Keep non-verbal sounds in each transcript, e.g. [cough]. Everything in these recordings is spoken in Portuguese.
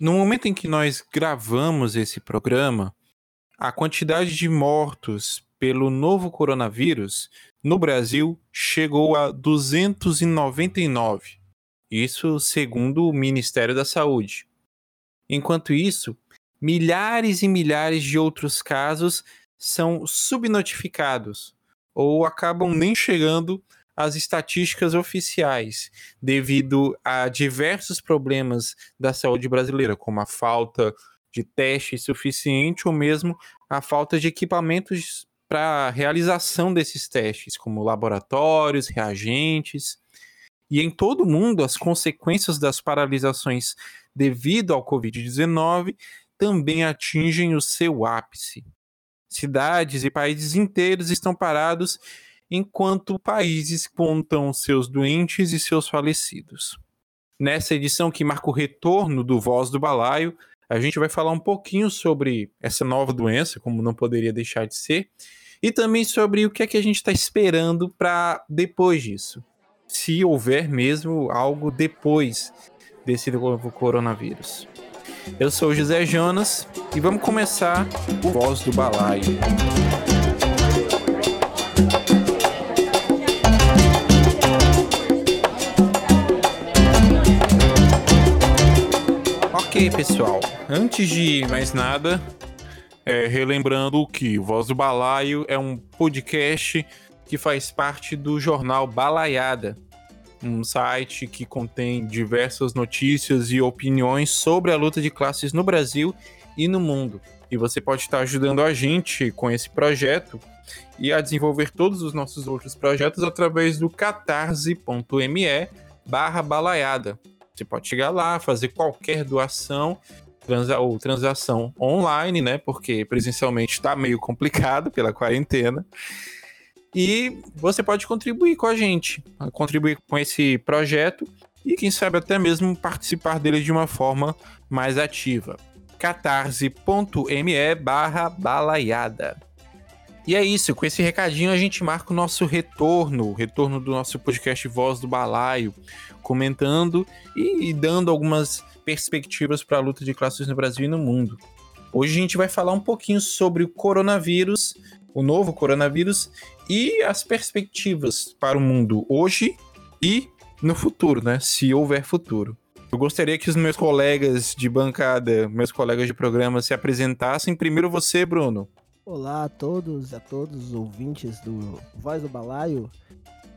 No momento em que nós gravamos esse programa, a quantidade de mortos pelo novo coronavírus no Brasil chegou a 299. Isso segundo o Ministério da Saúde. Enquanto isso, milhares e milhares de outros casos são subnotificados ou acabam nem chegando às estatísticas oficiais, devido a diversos problemas da saúde brasileira, como a falta de teste suficiente ou mesmo a falta de equipamentos para realização desses testes, como laboratórios, reagentes. E em todo o mundo, as consequências das paralisações devido ao Covid-19 também atingem o seu ápice. Cidades e países inteiros estão parados enquanto países contam seus doentes e seus falecidos. Nessa edição que marca o retorno do Voz do Balaio, a gente vai falar um pouquinho sobre essa nova doença, como não poderia deixar de ser, e também sobre o que é que a gente está esperando para depois disso. Se houver mesmo algo depois desse novo coronavírus. Eu sou José Jonas e vamos começar o Voz do Balaio. Ok, pessoal. Antes de mais nada, é, relembrando que Voz do Balaio é um podcast que faz parte do jornal Balaiada, um site que contém diversas notícias e opiniões sobre a luta de classes no Brasil e no mundo. E você pode estar ajudando a gente com esse projeto e a desenvolver todos os nossos outros projetos através do catarse.me barra balaiada. Você pode chegar lá, fazer qualquer doação transa ou transação online, né? Porque presencialmente está meio complicado pela quarentena. E você pode contribuir com a gente, contribuir com esse projeto e quem sabe até mesmo participar dele de uma forma mais ativa. catarse.me barra balaiada. E é isso, com esse recadinho a gente marca o nosso retorno, o retorno do nosso podcast Voz do Balaio, comentando e, dando algumas perspectivas para a luta de classes no Brasil e no mundo. Hoje a gente vai falar um pouquinho sobre o coronavírus, o novo coronavírus e as perspectivas para o mundo hoje e no futuro, né? Se houver futuro. Eu gostaria que os meus colegas de bancada, meus colegas de programa se apresentassem. Primeiro você, Bruno. Olá a todos, a todos os ouvintes do Voz do Balaio.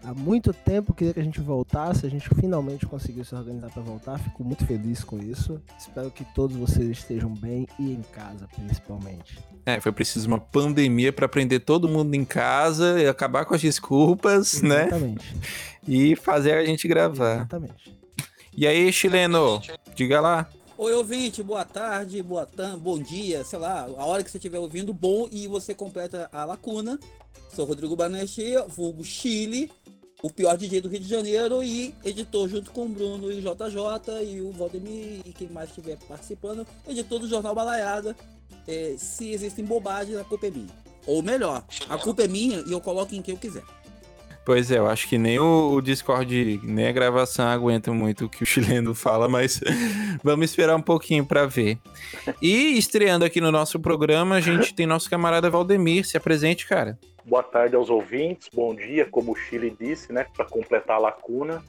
Há muito tempo queria que a gente voltasse, a gente finalmente conseguiu se organizar para voltar. Fico muito feliz com isso. Espero que todos vocês estejam bem e em casa, principalmente. É, foi preciso uma pandemia para prender todo mundo em casa e acabar com as desculpas, né? Exatamente. né? E fazer a gente gravar. Exatamente. E aí, chileno, diga lá. Oi, ouvinte, boa tarde, boa tarde, bom dia, sei lá, a hora que você estiver ouvindo, bom, e você completa a lacuna. Sou Rodrigo Banechia, vulgo Chile, o pior DJ do Rio de Janeiro e editor junto com o Bruno e JJ e o Valdemir e quem mais estiver participando, editor do Jornal Balaiada. É, se existem bobagens, a culpa é minha. Ou melhor, a culpa é minha e eu coloco em quem eu quiser. Pois é, eu acho que nem o, o Discord, nem a gravação aguenta muito o que o chileno fala, mas [laughs] vamos esperar um pouquinho para ver. E estreando aqui no nosso programa, a gente tem nosso camarada Valdemir. Se apresente, cara. Boa tarde aos ouvintes, bom dia, como o Chile disse, né, para completar a lacuna.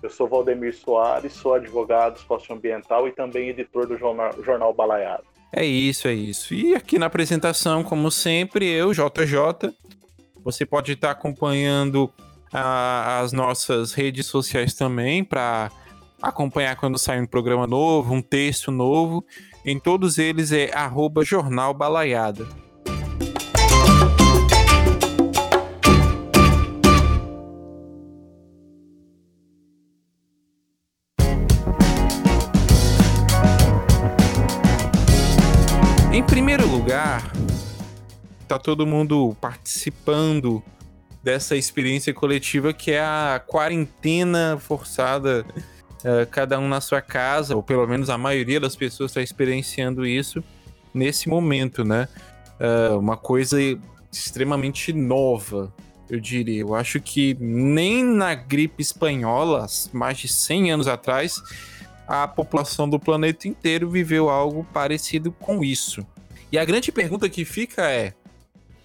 Eu sou Valdemir Soares, sou advogado socioambiental e também editor do jornal, jornal Balaiado. É isso, é isso. E aqui na apresentação, como sempre, eu, JJ. Você pode estar acompanhando a, as nossas redes sociais também para acompanhar quando sai um programa novo, um texto novo. Em todos eles é arroba jornal balaiada. Em primeiro lugar, tá todo mundo participando dessa experiência coletiva que é a quarentena forçada, uh, cada um na sua casa, ou pelo menos a maioria das pessoas está experienciando isso nesse momento, né? Uh, uma coisa extremamente nova, eu diria. Eu acho que nem na gripe espanhola, mais de 100 anos atrás, a população do planeta inteiro viveu algo parecido com isso. E a grande pergunta que fica é,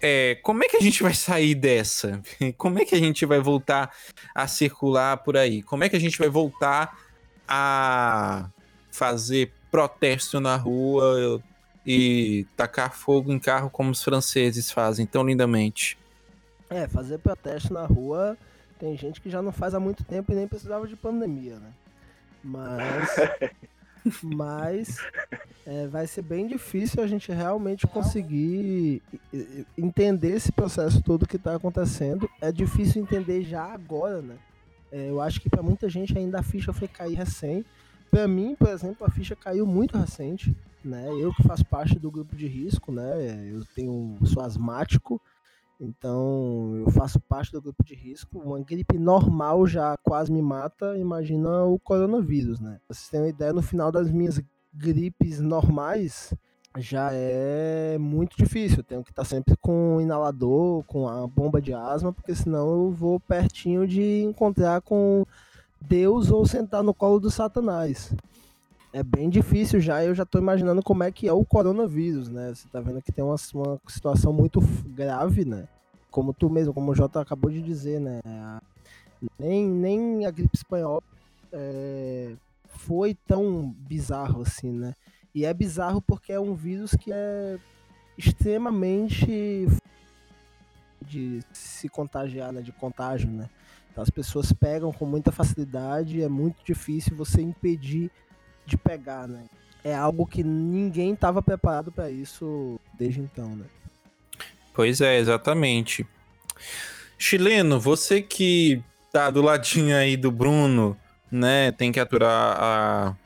é, como é que a gente vai sair dessa? [laughs] Como é que a gente vai voltar a circular por aí? Como é que a gente vai voltar a fazer protesto na rua e tacar fogo em carro como os franceses fazem tão lindamente? É, fazer protesto na rua tem gente que já não faz há muito tempo e nem precisava de pandemia, né? Mas. [laughs] mas é, vai ser bem difícil a gente realmente conseguir entender esse processo todo que está acontecendo. É difícil entender já agora, né? É, eu acho que para muita gente ainda a ficha foi cair recém. Para mim, por exemplo, a ficha caiu muito recente, né? Eu que faço parte do grupo de risco, né? Eu tenho sou asmático, então, eu faço parte do grupo de risco. Uma gripe normal já quase me mata. Imagina o coronavírus, né? Pra vocês terem uma ideia, no final das minhas gripes normais, já é muito difícil. Eu tenho que estar sempre com um inalador, com a bomba de asma, porque senão eu vou pertinho de encontrar com Deus ou sentar no colo do Satanás. É bem difícil já, eu já estou imaginando como é que é o coronavírus, né? Você está vendo que tem uma, uma situação muito grave, né? Como tu mesmo, como o Jota acabou de dizer, né? Nem, nem a gripe espanhola é, foi tão bizarro assim, né? E é bizarro porque é um vírus que é extremamente de se contagiar, né? De contágio, né? Então as pessoas pegam com muita facilidade, é muito difícil você impedir de pegar, né? É algo que ninguém estava preparado para isso desde então, né? Pois é, exatamente. Chileno, você que tá do ladinho aí do Bruno, né? Tem que aturar a,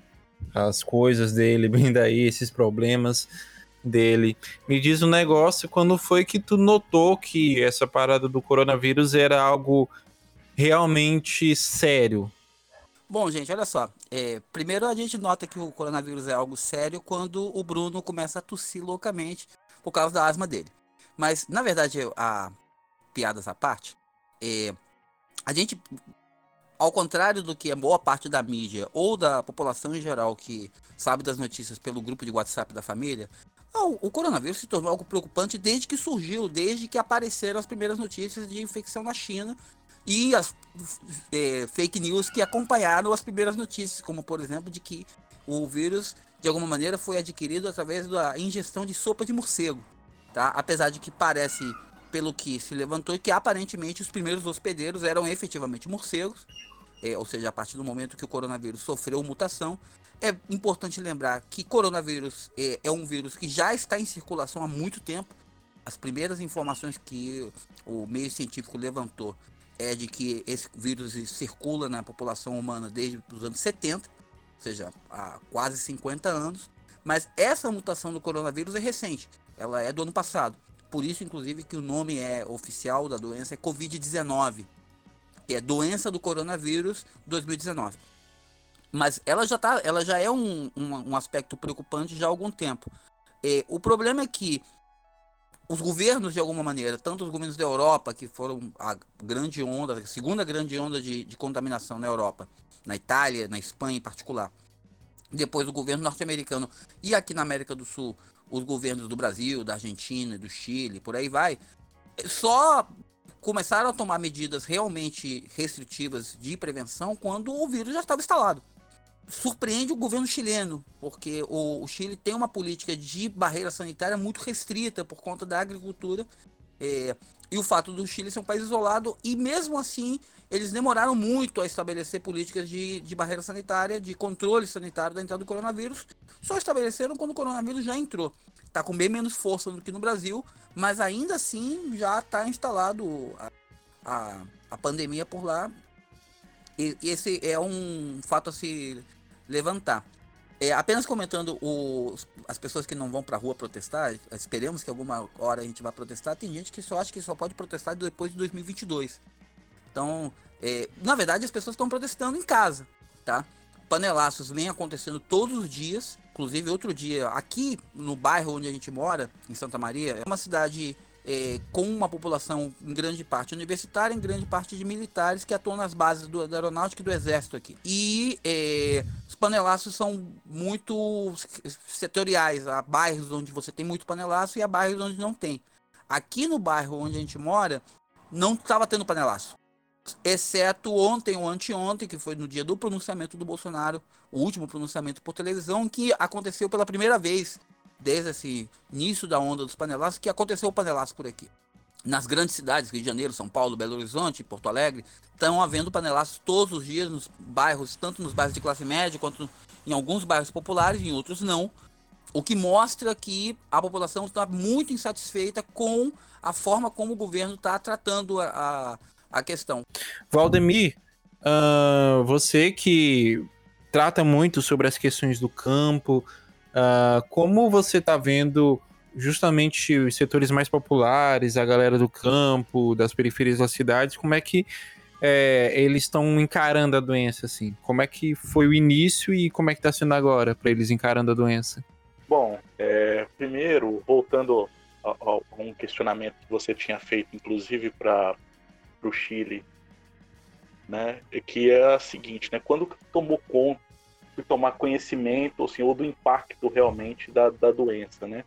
as coisas dele [laughs] bem daí, esses problemas dele. Me diz um negócio, quando foi que tu notou que essa parada do coronavírus era algo realmente sério? Bom, gente, olha só. É, primeiro a gente nota que o coronavírus é algo sério quando o Bruno começa a tossir loucamente por causa da asma dele. Mas, na verdade, a piadas à parte, é, a gente, ao contrário do que a boa parte da mídia ou da população em geral que sabe das notícias pelo grupo de WhatsApp da família, o coronavírus se tornou algo preocupante desde que surgiu, desde que apareceram as primeiras notícias de infecção na China e as é, fake news que acompanharam as primeiras notícias, como por exemplo de que o vírus de alguma maneira foi adquirido através da ingestão de sopa de morcego, tá? Apesar de que parece, pelo que se levantou, que aparentemente os primeiros hospedeiros eram efetivamente morcegos, é, ou seja, a partir do momento que o coronavírus sofreu mutação, é importante lembrar que coronavírus é, é um vírus que já está em circulação há muito tempo. As primeiras informações que o meio científico levantou é de que esse vírus circula na população humana desde os anos 70, ou seja, há quase 50 anos. Mas essa mutação do coronavírus é recente, ela é do ano passado. Por isso, inclusive, que o nome é oficial da doença é Covid-19, que é doença do coronavírus 2019. Mas ela já, tá, ela já é um, um, um aspecto preocupante já há algum tempo. É, o problema é que os governos, de alguma maneira, tanto os governos da Europa, que foram a grande onda, a segunda grande onda de, de contaminação na Europa, na Itália, na Espanha em particular, depois o governo norte-americano e aqui na América do Sul, os governos do Brasil, da Argentina, do Chile, por aí vai, só começaram a tomar medidas realmente restritivas de prevenção quando o vírus já estava instalado surpreende o governo chileno, porque o, o, Chile tem uma política de barreira sanitária muito restrita por conta da agricultura é, e o fato do Chile ser um país isolado, e mesmo assim eles demoraram muito a estabelecer políticas de, de barreira sanitária, de controle sanitário da entrada do coronavírus, só estabeleceram quando o coronavírus já entrou. Está com bem menos força do que no Brasil, mas ainda assim já está instalado a, a, a pandemia por lá e, esse é um fato a se levantar. É, apenas comentando os, as pessoas que não vão para a rua protestar, esperemos que alguma hora a gente vá protestar. Tem gente que só acha que só pode protestar depois de 2022. Então, é, na verdade, as pessoas estão protestando em casa, tá? Panelaços vêm acontecendo todos os dias. Inclusive, outro dia, aqui no bairro onde a gente mora, em Santa Maria, é uma cidade é, com uma população em grande parte universitária, em grande parte de militares que atuam nas bases do, da aeronáutica e do exército aqui. E é, os panelaços são muito setoriais. Há bairros onde você tem muito panelaço e há bairros onde não tem. Aqui no bairro onde a gente mora, não estava tendo panelaço. Exceto ontem ou anteontem, que foi no dia do pronunciamento do Bolsonaro, o último pronunciamento por televisão, que aconteceu pela primeira vez desde esse início da onda dos panelaços, que aconteceu o panelaço por aqui. Nas grandes cidades, Rio de Janeiro, São Paulo, Belo Horizonte, Porto Alegre, estão havendo panelaços todos os dias nos bairros, tanto nos bairros de classe média quanto em alguns bairros populares, em outros não. O que mostra que a população está muito insatisfeita com a forma como o governo está tratando a, a, a, questão. Valdemir, uh, você que trata muito sobre as questões do campo, Uh, como você está vendo justamente os setores mais populares, a galera do campo, das periferias das cidades, como é que é, eles estão encarando a doença, assim? Como é que foi o início e como é que está sendo agora para eles encarando a doença? Bom, é, primeiro, voltando a, a, um questionamento que você tinha feito, inclusive para o Chile, né, é que é a seguinte, né, quando tomou conta fui tomar conhecimento, assim, ou do impacto realmente da, da doença, né?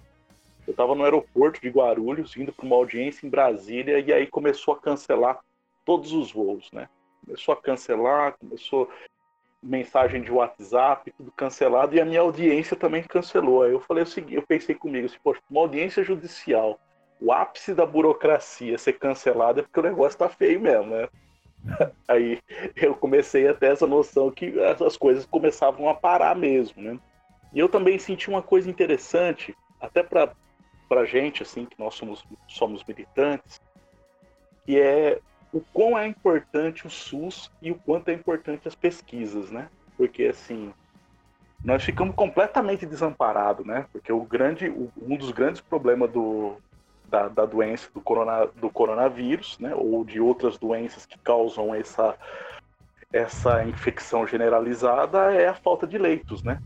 Eu estava no aeroporto de Guarulhos, indo para uma audiência em Brasília, e aí começou a cancelar todos os voos, né? Começou a cancelar, começou mensagem de WhatsApp, tudo cancelado, e a minha audiência também cancelou. Aí eu falei o seguinte, eu pensei comigo assim, poxa, uma audiência judicial, o ápice da burocracia ser cancelada é porque o negócio tá feio mesmo, né? [laughs] Aí eu comecei a ter essa noção que as coisas começavam a parar mesmo, né? E eu também senti uma coisa interessante, até para a gente, assim, que nós somos, somos militantes, que é o quão é importante o SUS e o quanto é importante as pesquisas, né? Porque, assim, nós ficamos completamente desamparados, né? Porque o grande, um dos grandes problemas do, da, da doença do, corona, do coronavírus, né, ou de outras doenças que causam essa, essa infecção generalizada, é a falta de leitos, né?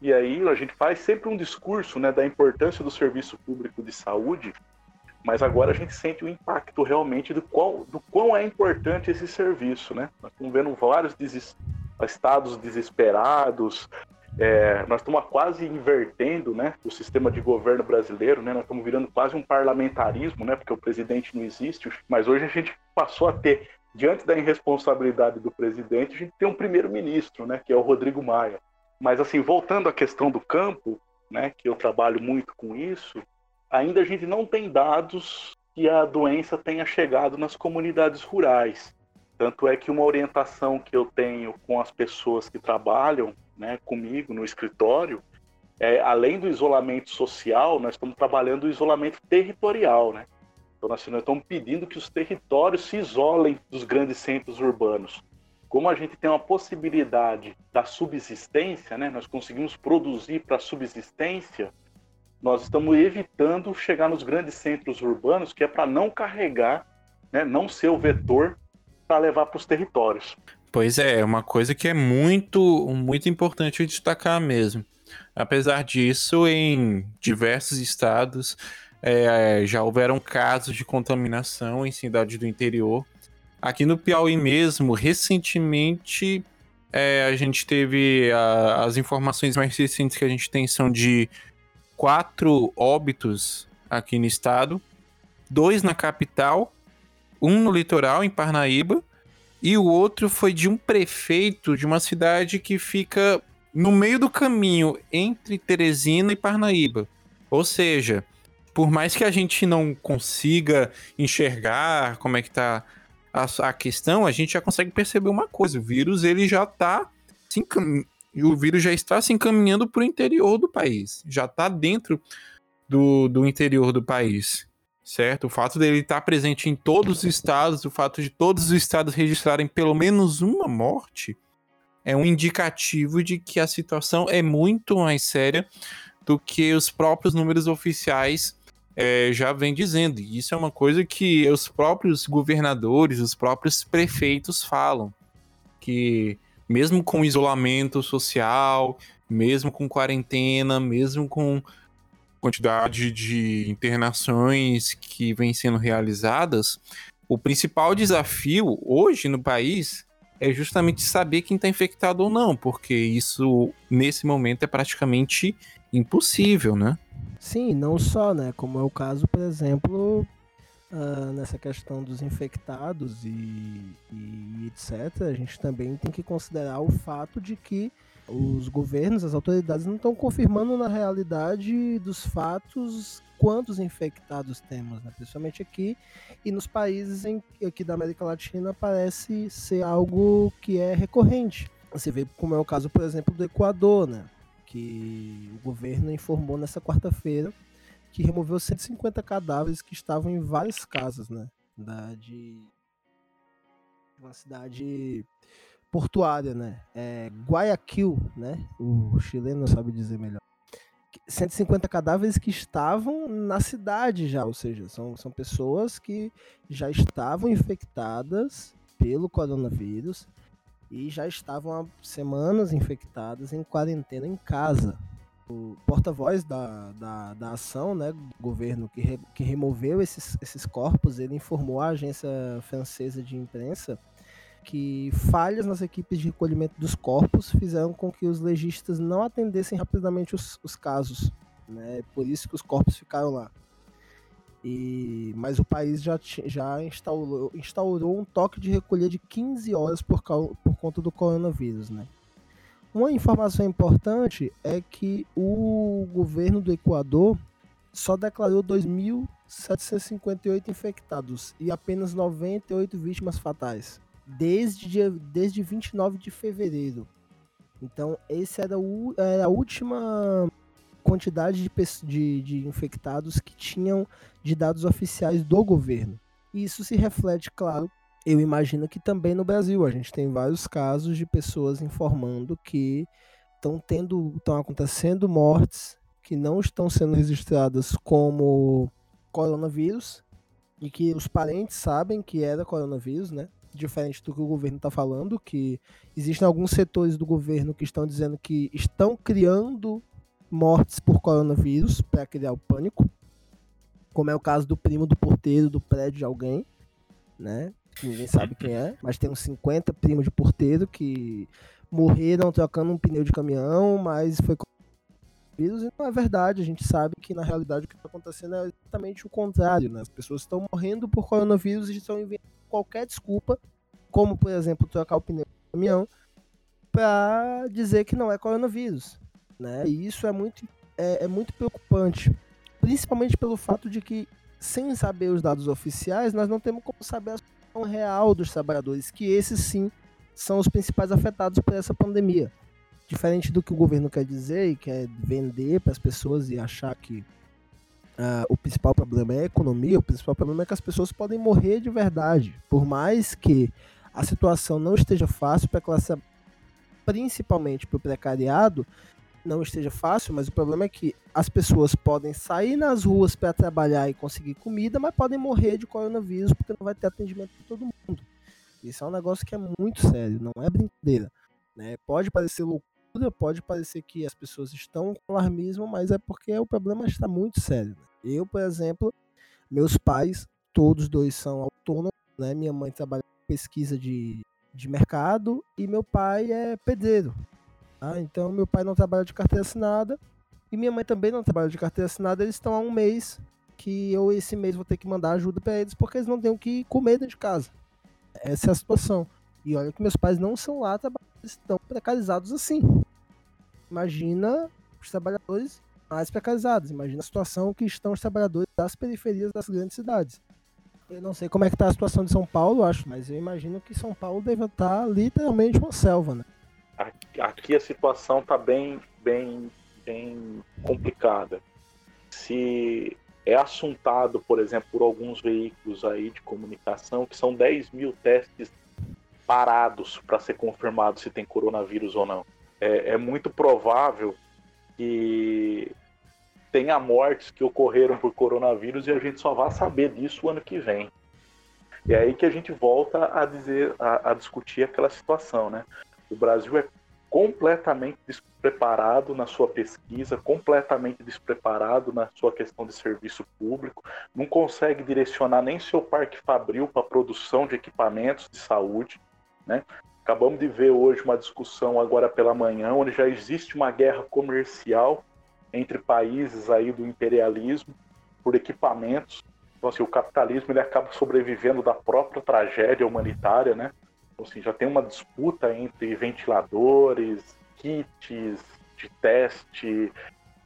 E aí a gente faz sempre um discurso né, da importância do serviço público de saúde, mas agora a gente sente o impacto realmente do, qual, do quão é importante esse serviço, né? Nós estamos vendo vários estados desesperados, é, nós estamos quase invertendo né, o sistema de governo brasileiro, né, nós estamos virando quase um parlamentarismo, né, porque o presidente não existe, mas hoje a gente passou a ter, diante da irresponsabilidade do presidente, a gente tem um primeiro-ministro, né, que é o Rodrigo Maia. Mas, assim, voltando à questão do campo, né, que eu trabalho muito com isso, ainda a gente não tem dados que a doença tenha chegado nas comunidades rurais. Tanto é que uma orientação que eu tenho com as pessoas que trabalham né, comigo no escritório, é, além do isolamento social, nós estamos trabalhando o isolamento territorial. Né? Então, nós, nós estamos pedindo que os territórios se isolem dos grandes centros urbanos. Como a gente tem uma possibilidade da subsistência, né, nós conseguimos produzir para subsistência, nós estamos evitando chegar nos grandes centros urbanos, que é para não carregar, né, não ser o vetor para levar para os territórios. Pois é, é uma coisa que é muito, muito importante destacar mesmo. Apesar disso, em diversos estados é, já houveram casos de contaminação em cidades do interior. Aqui no Piauí mesmo, recentemente, é, a gente teve a, as informações mais recentes que a gente tem são de quatro óbitos aqui no estado, dois na capital um no litoral, em Parnaíba, e o outro foi de um prefeito de uma cidade que fica no meio do caminho entre Teresina e Parnaíba. Ou seja, por mais que a gente não consiga enxergar como é que tá a, a questão, a gente já consegue perceber uma coisa: o vírus ele já tá se o vírus já está se encaminhando para o interior do país, já está dentro do, do interior do país certo? O fato dele estar presente em todos os estados, o fato de todos os estados registrarem pelo menos uma morte, é um indicativo de que a situação é muito mais séria do que os próprios números oficiais é, já vêm dizendo. E isso é uma coisa que os próprios governadores, os próprios prefeitos falam, que mesmo com isolamento social, mesmo com quarentena, mesmo com quantidade de internações que vem sendo realizadas, o principal desafio hoje no país é justamente saber quem está infectado ou não, porque isso nesse momento é praticamente impossível, né? Sim, não só, né? Como é o caso, por exemplo, uh, nessa questão dos infectados e, e, etc., a gente também tem que considerar o fato de que os governos, as autoridades não estão confirmando na realidade dos fatos quantos infectados temos, né? principalmente aqui e nos países em, aqui da América Latina parece ser algo que é recorrente. Você vê como é o caso, por exemplo, do Equador, né? que o governo informou nessa quarta-feira que removeu 150 cadáveres que estavam em várias casas, né, da, de uma cidade portuária, né, é Guayaquil, né, o chileno sabe dizer melhor. 150 cadáveres que estavam na cidade já, ou seja, são, são pessoas que já estavam infectadas pelo coronavírus e já estavam há semanas infectadas em quarentena em casa. O porta-voz da, da, da ação, né, governo que, re, que removeu esses, esses corpos, ele informou à agência francesa de imprensa que falhas nas equipes de recolhimento dos corpos fizeram com que os legistas não atendessem rapidamente os, os casos. Né? Por isso que os corpos ficaram lá. E, mas o país já, já instaurou, instaurou um toque de recolher de 15 horas por, por conta do coronavírus. Né? Uma informação importante é que o governo do Equador só declarou 2.758 infectados e apenas 98 vítimas fatais desde, desde 29 de fevereiro. Então, essa era, era a última quantidade de, de, de infectados que tinham de dados oficiais do governo. E isso se reflete, claro, eu imagino que também no Brasil. A gente tem vários casos de pessoas informando que estão tendo, estão acontecendo mortes que não estão sendo registradas como coronavírus e que os parentes sabem que era coronavírus, né? Diferente do que o governo está falando, que existem alguns setores do governo que estão dizendo que estão criando mortes por coronavírus para criar o pânico, como é o caso do primo do porteiro do prédio de alguém, né? Ninguém sabe quem é, mas tem uns 50 primos de porteiro que morreram trocando um pneu de caminhão, mas foi vírus e não é verdade. A gente sabe que na realidade o que está acontecendo é exatamente o contrário, né? As pessoas estão morrendo por coronavírus e estão inventando qualquer desculpa, como por exemplo trocar o pneu do caminhão, para dizer que não é coronavírus, né? E isso é muito é, é muito preocupante, principalmente pelo fato de que sem saber os dados oficiais, nós não temos como saber a situação real dos trabalhadores, que esses sim são os principais afetados por essa pandemia. Diferente do que o governo quer dizer e quer vender para as pessoas e achar que uh, o principal problema é a economia, o principal problema é que as pessoas podem morrer de verdade. Por mais que a situação não esteja fácil para a classe, principalmente para o precariado, não esteja fácil, mas o problema é que as pessoas podem sair nas ruas para trabalhar e conseguir comida, mas podem morrer de coronavírus porque não vai ter atendimento para todo mundo. Isso é um negócio que é muito sério, não é brincadeira. Né? Pode parecer loucura pode parecer que as pessoas estão com alarmismo, mas é porque o problema está muito sério. Né? Eu, por exemplo, meus pais, todos dois são autônomos, né? Minha mãe trabalha com pesquisa de, de mercado e meu pai é pedreiro. Tá? Então, meu pai não trabalha de carteira assinada e minha mãe também não trabalha de carteira assinada. Eles estão há um mês que eu esse mês vou ter que mandar ajuda para eles porque eles não têm o que comer dentro de casa. Essa é a situação. E olha que meus pais não são lá trabalhando estão precarizados assim. Imagina os trabalhadores mais precarizados. Imagina a situação que estão os trabalhadores das periferias das grandes cidades. Eu não sei como é que está a situação de São Paulo, acho, mas eu imagino que São Paulo deve estar literalmente uma selva, né? Aqui a situação está bem, bem, bem complicada. Se é assuntado, por exemplo, por alguns veículos aí de comunicação, que são 10 mil testes parados para ser confirmado se tem coronavírus ou não. É, é, muito provável que tenha mortes que ocorreram por coronavírus e a gente só vai saber disso o ano que vem. E é aí que a gente volta a dizer, a, a discutir aquela situação, né? O Brasil é completamente despreparado na sua pesquisa, completamente despreparado na sua questão de serviço público, não consegue direcionar nem seu parque fabril para produção de equipamentos de saúde, né? Acabamos de ver hoje uma discussão agora pela manhã, onde já existe uma guerra comercial entre países aí do imperialismo por equipamentos. Então, assim, o capitalismo ele acaba sobrevivendo da própria tragédia humanitária, né? Então, assim, já tem uma disputa entre ventiladores, kits de teste,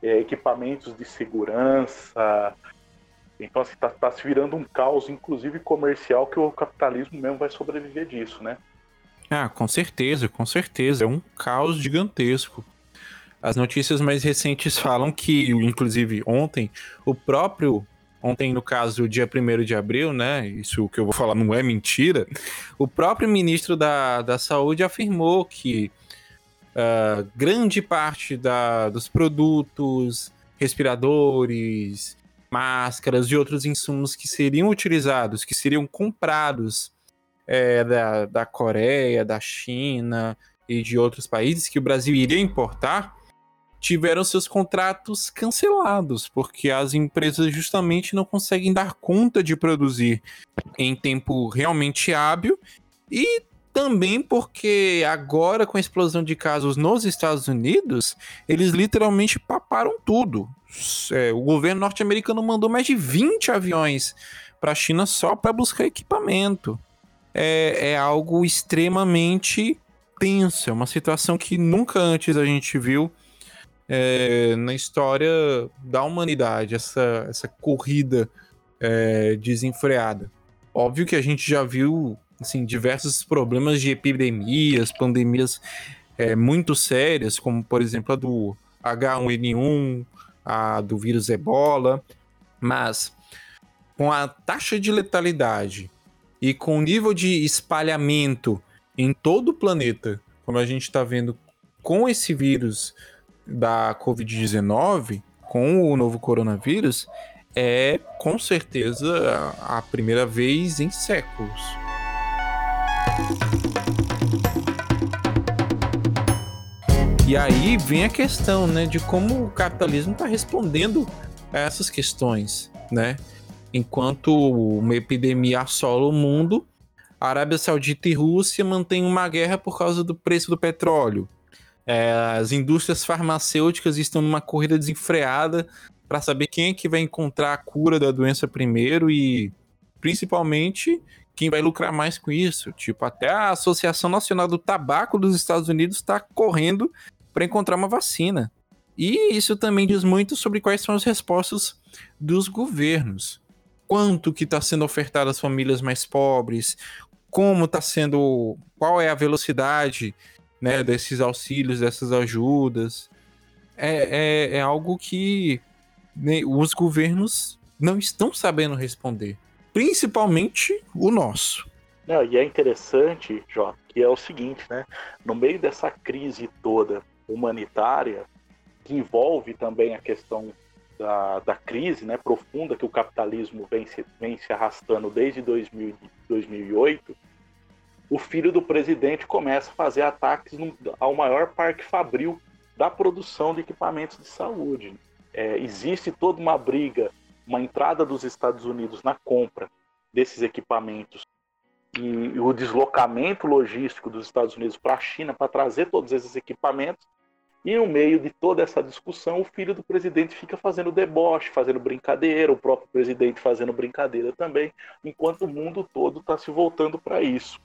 é, equipamentos de segurança. Então, assim, tá, tá se virando um caos, inclusive comercial, que o capitalismo mesmo vai sobreviver disso, né? Ah, com certeza, com certeza. É um caos gigantesco. As notícias mais recentes falam que, inclusive ontem, o próprio. Ontem, no caso, dia 1 de abril, né? Isso que eu vou falar não é mentira. O próprio ministro da, da Saúde afirmou que uh, grande parte da, dos produtos, respiradores, máscaras e outros insumos que seriam utilizados, que seriam comprados é, da, da Coreia, da China e de outros países que o Brasil iria importar, tiveram seus contratos cancelados, porque as empresas justamente não conseguem dar conta de produzir em tempo realmente hábil e também porque agora com a explosão de casos nos Estados Unidos, eles literalmente paparam tudo. É, o governo norte-americano mandou mais de 20 aviões para a China só para buscar equipamento é, é algo extremamente tenso, é uma situação que nunca antes a gente viu é, na história da humanidade, essa, essa corrida é, desenfreada. Óbvio que a gente já viu assim, diversos problemas de epidemias, pandemias é, muito sérias, como por exemplo a do H1N1, a do vírus ebola, mas com a taxa de letalidade e com o nível de espalhamento em todo o planeta, como a gente está vendo com esse vírus da Covid-19, com o novo coronavírus, é com certeza a primeira vez em séculos. E aí vem a questão, né, de como o capitalismo está respondendo a essas questões, né? Enquanto uma epidemia assola o mundo, a Arábia Saudita e Rússia mantêm uma guerra por causa do preço do petróleo. É, as indústrias farmacêuticas estão numa corrida desenfreada para saber quem é que vai encontrar a cura da doença primeiro e, principalmente, quem vai lucrar mais com isso. Tipo, até a Associação Nacional do Tabaco dos Estados Unidos está correndo para encontrar uma vacina. E isso também diz muito sobre quais são as respostas dos governos quanto que está sendo ofertado às famílias mais pobres, como está sendo, qual é a velocidade né, desses auxílios, dessas ajudas. É, é, é algo que né, os governos não estão sabendo responder, principalmente o nosso. Não, e é interessante, Jó, que é o seguinte, né? No meio dessa crise toda humanitária, que envolve também a questão da, da crise né, profunda que o capitalismo vem se, vem se arrastando desde 2000, 2008, o filho do presidente começa a fazer ataques no, ao maior parque fabril da produção de equipamentos de saúde. É, existe toda uma briga, uma entrada dos Estados Unidos na compra desses equipamentos e, e o deslocamento logístico dos Estados Unidos para a China para trazer todos esses equipamentos e no meio de toda essa discussão, o filho do presidente fica fazendo deboche, fazendo brincadeira, o próprio presidente fazendo brincadeira também, enquanto o mundo todo está se voltando para isso.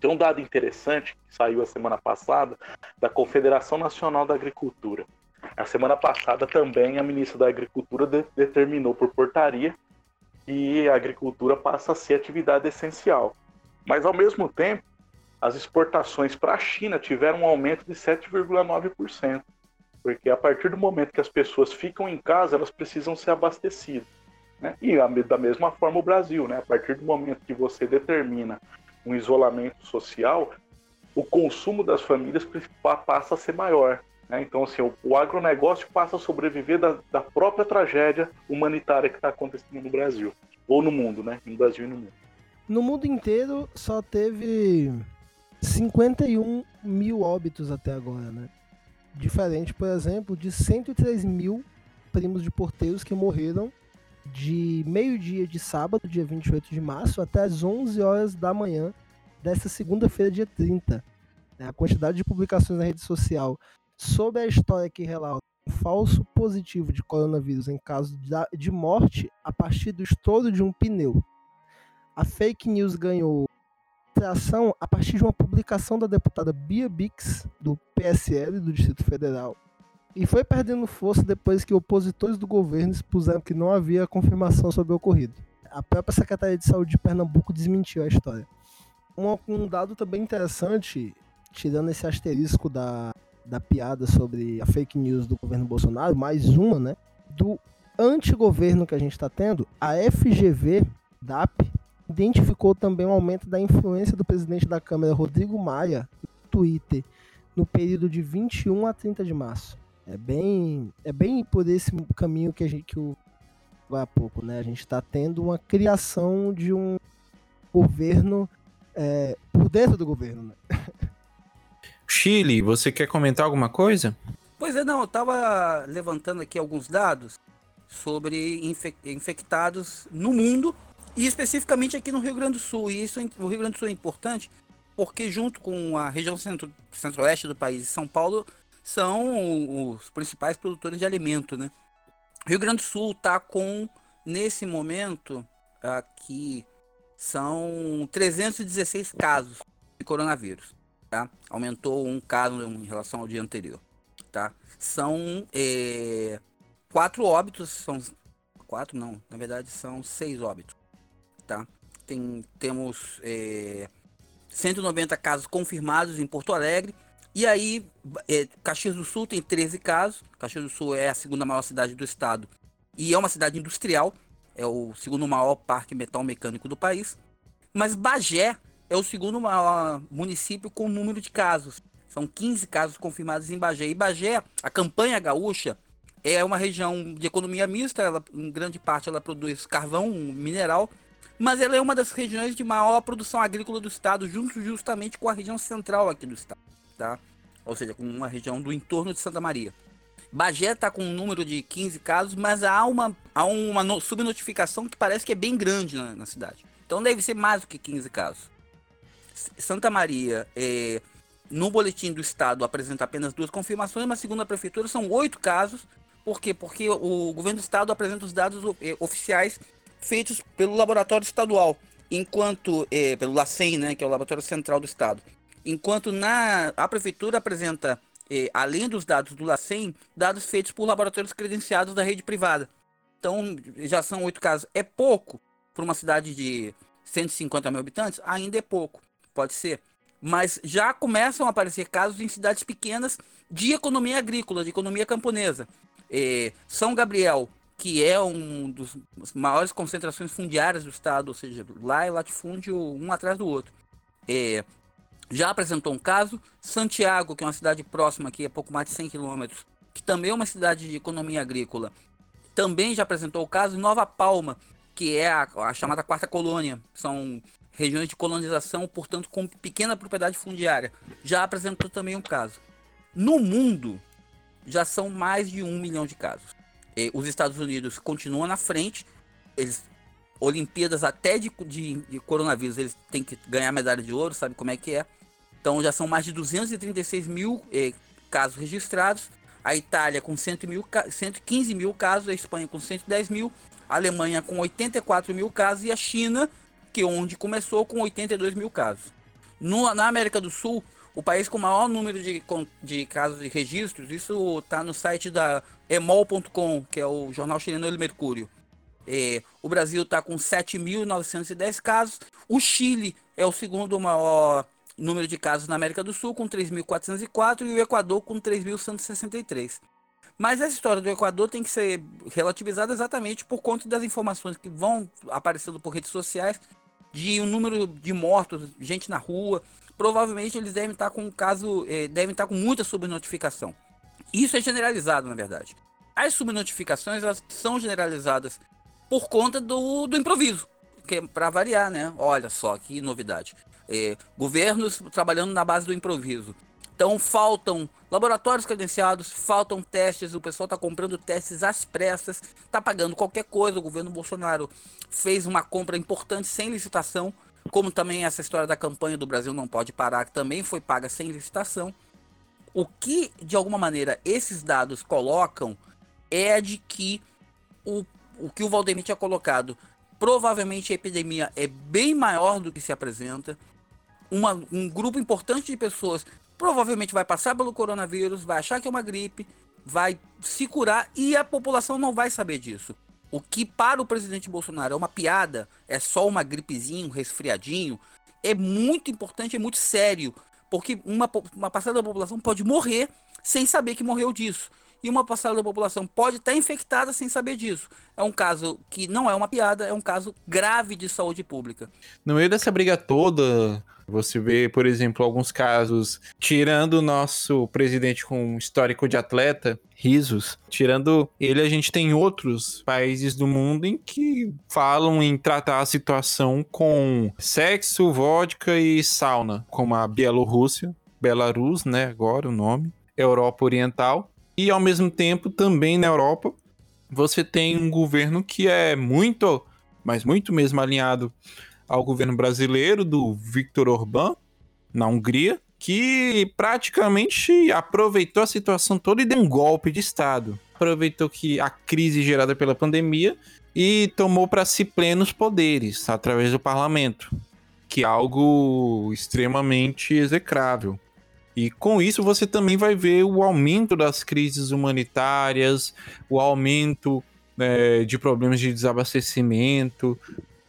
Tem um dado interessante que saiu a semana passada da Confederação Nacional da Agricultura. A semana passada também a ministra da Agricultura de determinou por portaria que a agricultura passa a ser atividade essencial. Mas ao mesmo tempo, as exportações para a China tiveram um aumento de 7,9%. Porque a partir do momento que as pessoas ficam em casa, elas precisam ser abastecidas. Né? E da mesma forma o Brasil, né? a partir do momento que você determina um isolamento social, o consumo das famílias passa a ser maior. Né? Então, assim, o, o agronegócio passa a sobreviver da, da própria tragédia humanitária que está acontecendo no Brasil, ou no mundo, né? no Brasil e no mundo. No mundo inteiro só teve 51 mil óbitos até agora, né? Diferente, por exemplo, de 103 mil primos de porteiros que morreram de meio-dia de sábado, dia 28 de março, até as 11 horas da manhã desta segunda-feira, dia 30. A quantidade de publicações na rede social sobre a história que relata um falso positivo de coronavírus em caso de morte a partir do estouro de um pneu. A fake news ganhou tração a partir de uma publicação da deputada Bia Bix, do PSL do Distrito Federal, e foi perdendo força depois que opositores do governo expuseram que não havia confirmação sobre o ocorrido. A própria Secretaria de Saúde de Pernambuco desmentiu a história. Um, um dado também interessante, tirando esse asterisco da, da piada sobre a fake news do governo Bolsonaro, mais uma, né? Do antigoverno que a gente está tendo, a FGV, DAP, identificou também um aumento da influência do presidente da Câmara, Rodrigo Maia, no Twitter, no período de 21 a 30 de março. É bem, é bem por esse caminho que a gente que o há pouco, né? A gente está tendo uma criação de um governo é, por dentro do governo. Né? [laughs] Chile, você quer comentar alguma coisa? Pois é, não, eu estava levantando aqui alguns dados sobre infectados no mundo e especificamente aqui no Rio Grande do Sul. E isso, o Rio Grande do Sul é importante porque junto com a região centro, centro-oeste do país São Paulo são os principais produtores de alimento, né? Rio Grande do Sul está com, nesse momento, aqui, são 316 casos de coronavírus, tá? Aumentou um caso em relação ao dia anterior, tá? São é, quatro óbitos, são quatro não, na verdade são seis óbitos, tá? Tem, temos é, 190 casos confirmados em Porto Alegre, e aí, é, Caxias do Sul tem 13 casos. Caxias do Sul é a segunda maior cidade do estado e é uma cidade industrial. É o segundo maior parque metal mecânico do país. Mas Bagé é o segundo maior município com número de casos. São 15 casos confirmados em Bagé. E Bagé, a campanha gaúcha, é uma região de economia mista. Ela, em grande parte ela produz carvão mineral. Mas ela é uma das regiões de maior produção agrícola do estado, junto justamente com a região central aqui do estado tá? Ou seja, com uma região do entorno de Santa Maria. Bagé está com um número de 15 casos, mas há uma, há uma subnotificação que parece que é bem grande na, na, cidade. Então deve ser mais do que 15 casos. Santa Maria, é, no boletim do estado, apresenta apenas duas confirmações, mas segundo a prefeitura são oito casos. Por quê? Porque o governo do estado apresenta os dados é, oficiais feitos pelo laboratório estadual, enquanto é, pelo LACEN, né, que é o laboratório central do estado, Enquanto na, a prefeitura apresenta, eh, além dos dados do LACEN, dados feitos por laboratórios credenciados da rede privada. Então, já são oito casos. É pouco para uma cidade de 150 mil habitantes? Ainda é pouco, pode ser. Mas já começam a aparecer casos em cidades pequenas de economia agrícola, de economia camponesa. Eh, São Gabriel, que é um dos maiores concentrações fundiárias do estado, ou seja, lá é latifúndio um atrás do outro. É, já apresentou um caso. Santiago, que é uma cidade próxima aqui, é pouco mais de 100 quilômetros, que também é uma cidade de economia agrícola, também já apresentou o caso. Nova Palma, que é a, a chamada quarta colônia, são regiões de colonização, portanto, com pequena propriedade fundiária, já apresentou também um caso. No mundo, já são mais de um milhão de casos. E os Estados Unidos continuam na frente, eles Olimpíadas até de, de, de, coronavírus, eles têm que ganhar medalha de ouro, sabe como é que é. Então já são mais de 236 mil eh, casos registrados. A Itália com 100 mil, 115 mil casos, a Espanha com 110 mil, a Alemanha com 84 mil casos e a China, que onde começou, com 82 mil casos. No, na América do Sul, o país com o maior número de, de casos de registros, isso está no site da emol.com, que é o jornal chileno El Mercúrio. É, o Brasil está com 7.910 casos. O Chile é o segundo maior número de casos na América do Sul, com 3.404, e o Equador com 3.163. Mas essa história do Equador tem que ser relativizada exatamente por conta das informações que vão aparecendo por redes sociais de um número de mortos, gente na rua. Provavelmente eles devem estar com um caso, eh, devem estar com muita subnotificação. Isso é generalizado, na verdade. As subnotificações elas são generalizadas por conta do, do improviso. Que é para variar, né? Olha só que novidade. é, governos trabalhando na base do improviso. Então faltam laboratórios credenciados, faltam testes, o pessoal está comprando testes às pressas, está pagando qualquer coisa. O governo Bolsonaro fez uma compra importante sem licitação, como também essa história da campanha do Brasil não pode parar, que também foi paga sem licitação. O que, de alguma maneira, esses dados colocam é de que o, o que o Valdemir tinha colocado, provavelmente a epidemia é bem maior do que se apresenta. Uma, um grupo importante de pessoas provavelmente vai passar pelo coronavírus, vai achar que é uma gripe, vai se curar e a população não vai saber disso. O que para o presidente Bolsonaro é uma piada, é só uma gripezinha, um resfriadinho, é muito importante, é muito sério, porque uma, uma parcela da população pode morrer sem saber que morreu disso. E uma parcela da população pode estar infectada sem saber disso. É um caso que não é uma piada, é um caso grave de saúde pública. No meio dessa briga toda, você vê, por exemplo, alguns casos, tirando o nosso presidente com histórico de atleta, risos, tirando ele, a gente tem outros países do mundo em que falam em tratar a situação com sexo, vodka e sauna, como a Bielorrússia, Belarus, né, agora o nome, Europa Oriental, e ao mesmo tempo também na Europa você tem um governo que é muito, mas muito mesmo alinhado ao governo brasileiro do Viktor Orbán na Hungria, que praticamente aproveitou a situação toda e deu um golpe de Estado. Aproveitou que a crise gerada pela pandemia e tomou para si plenos poderes através do parlamento, que é algo extremamente execrável. E com isso você também vai ver o aumento das crises humanitárias, o aumento é, de problemas de desabastecimento,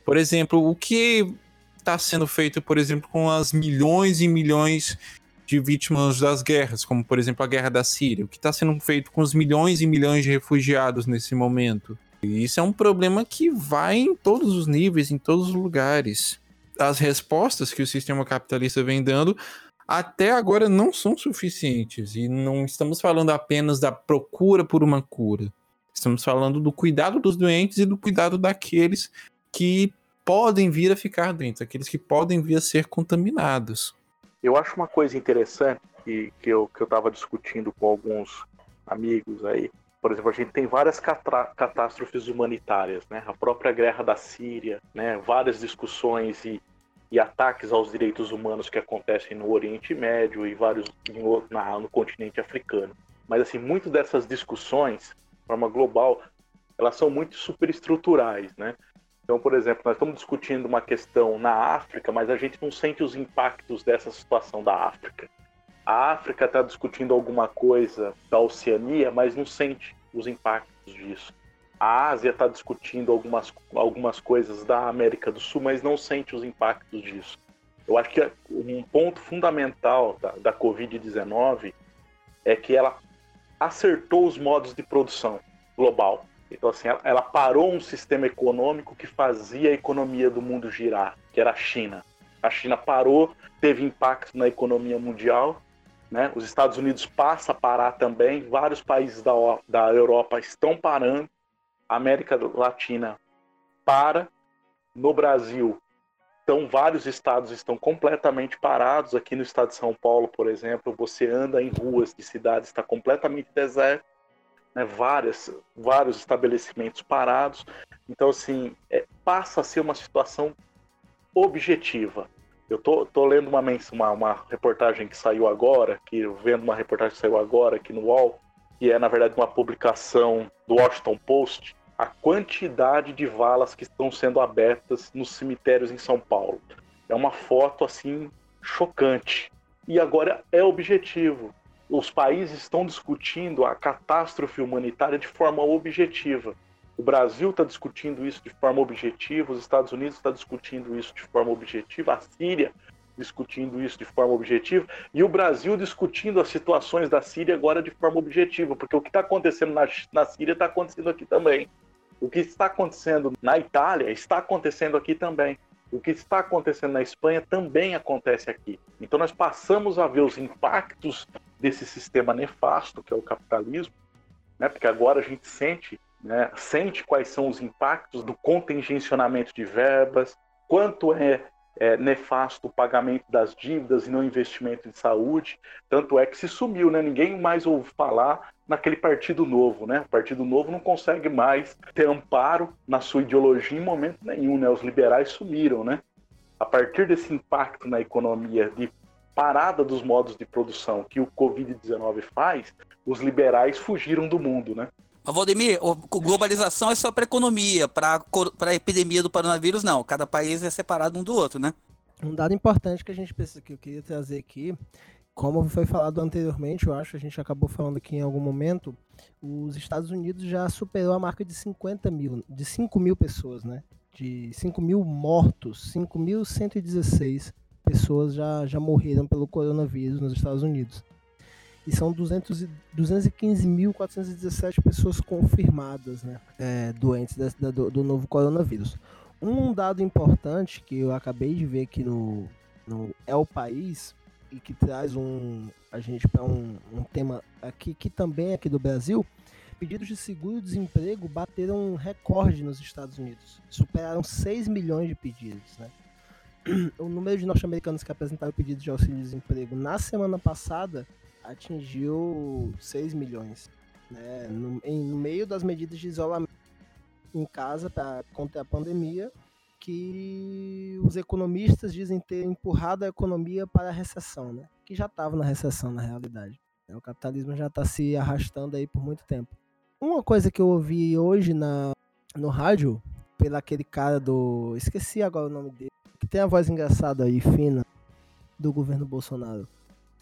por exemplo, o que está sendo feito, por exemplo, com as milhões e milhões de vítimas das guerras, como por exemplo a guerra da Síria, o que está sendo feito com os milhões e milhões de refugiados nesse momento. E isso é um problema que vai em todos os níveis, em todos os lugares. As respostas que o sistema capitalista vem dando até agora não são suficientes e não estamos falando apenas da procura por uma cura. Estamos falando do cuidado dos doentes e do cuidado daqueles que podem vir a ficar dentro, aqueles que podem vir a ser contaminados. Eu acho uma coisa interessante que, que eu estava discutindo com alguns amigos aí. Por exemplo, a gente tem várias catástrofes humanitárias, né? A própria guerra da Síria, né? Várias discussões e, e ataques aos direitos humanos que acontecem no Oriente Médio e vários no, na, no continente africano. Mas assim, muitas dessas discussões, de forma global, elas são muito superestruturais, né? Então, por exemplo, nós estamos discutindo uma questão na África, mas a gente não sente os impactos dessa situação da África. A África está discutindo alguma coisa da Oceania, mas não sente os impactos disso. A Ásia está discutindo algumas, algumas coisas da América do Sul, mas não sente os impactos disso. Eu acho que um ponto fundamental da, da Covid-19 é que ela acertou os modos de produção global. Então, assim, ela, ela parou um sistema econômico que fazia a economia do mundo girar, que era a China. A China parou, teve impacto na economia mundial, né? Os Estados Unidos passa a parar também, vários países da, da Europa estão parando, América Latina para, no Brasil, então vários estados estão completamente parados. Aqui no estado de São Paulo, por exemplo, você anda em ruas de cidades está completamente deserto né, várias, vários estabelecimentos parados. Então, assim, é, passa a ser uma situação objetiva. Eu tô, tô lendo uma, uma, uma reportagem que saiu agora, que vendo uma reportagem que saiu agora aqui no UOL, que é, na verdade, uma publicação do Washington Post, a quantidade de valas que estão sendo abertas nos cemitérios em São Paulo. É uma foto, assim, chocante. E agora é objetivo os países estão discutindo a catástrofe humanitária de forma objetiva. O Brasil está discutindo isso de forma objetiva, os Estados Unidos estão tá discutindo isso de forma objetiva, a Síria discutindo isso de forma objetiva, e o Brasil discutindo as situações da Síria agora de forma objetiva, porque o que está acontecendo na, na Síria está acontecendo aqui também. O que está acontecendo na Itália está acontecendo aqui também. O que está acontecendo na Espanha também acontece aqui. Então nós passamos a ver os impactos desse sistema nefasto que é o capitalismo, né? Porque agora a gente sente, né? Sente quais são os impactos do contingencionamento de verbas, quanto é é, nefasto o pagamento das dívidas e não investimento em saúde. Tanto é que se sumiu, né? Ninguém mais ouve falar naquele Partido Novo, né? O Partido Novo não consegue mais ter amparo na sua ideologia em momento nenhum, né? Os liberais sumiram, né? A partir desse impacto na economia de parada dos modos de produção que o Covid-19 faz, os liberais fugiram do mundo, né? Valdemir, globalização é só para economia, para a epidemia do coronavírus, não. Cada país é separado um do outro, né? Um dado importante que a gente precisa, que eu queria trazer aqui, como foi falado anteriormente, eu acho, a gente acabou falando aqui em algum momento, os Estados Unidos já superou a marca de 50 mil, de 5 mil pessoas, né? De 5 mil mortos, 5.116 pessoas já, já morreram pelo coronavírus nos Estados Unidos e são 215.417 pessoas confirmadas né, é, doentes do, do, novo coronavírus. Um dado importante que eu acabei de ver aqui no, no É o País e que traz um a gente para um, um, tema aqui que também é aqui do Brasil, pedidos de seguro-desemprego bateram um recorde nos Estados Unidos, superaram 6 milhões de pedidos, né? [clears throat] O número de norte-americanos que apresentaram pedidos de auxílio-desemprego na semana passada atingiu 6 milhões. Né? No, em, meio das medidas de isolamento em casa para conter a pandemia, que os economistas dizem ter empurrado a economia para a recessão, né? que já estava na recessão na realidade. O capitalismo já está se arrastando aí por muito tempo. Uma coisa que eu ouvi hoje na, no rádio, pelo aquele cara do. Esqueci agora o nome dele, que tem a voz engraçada aí, fina, do governo Bolsonaro.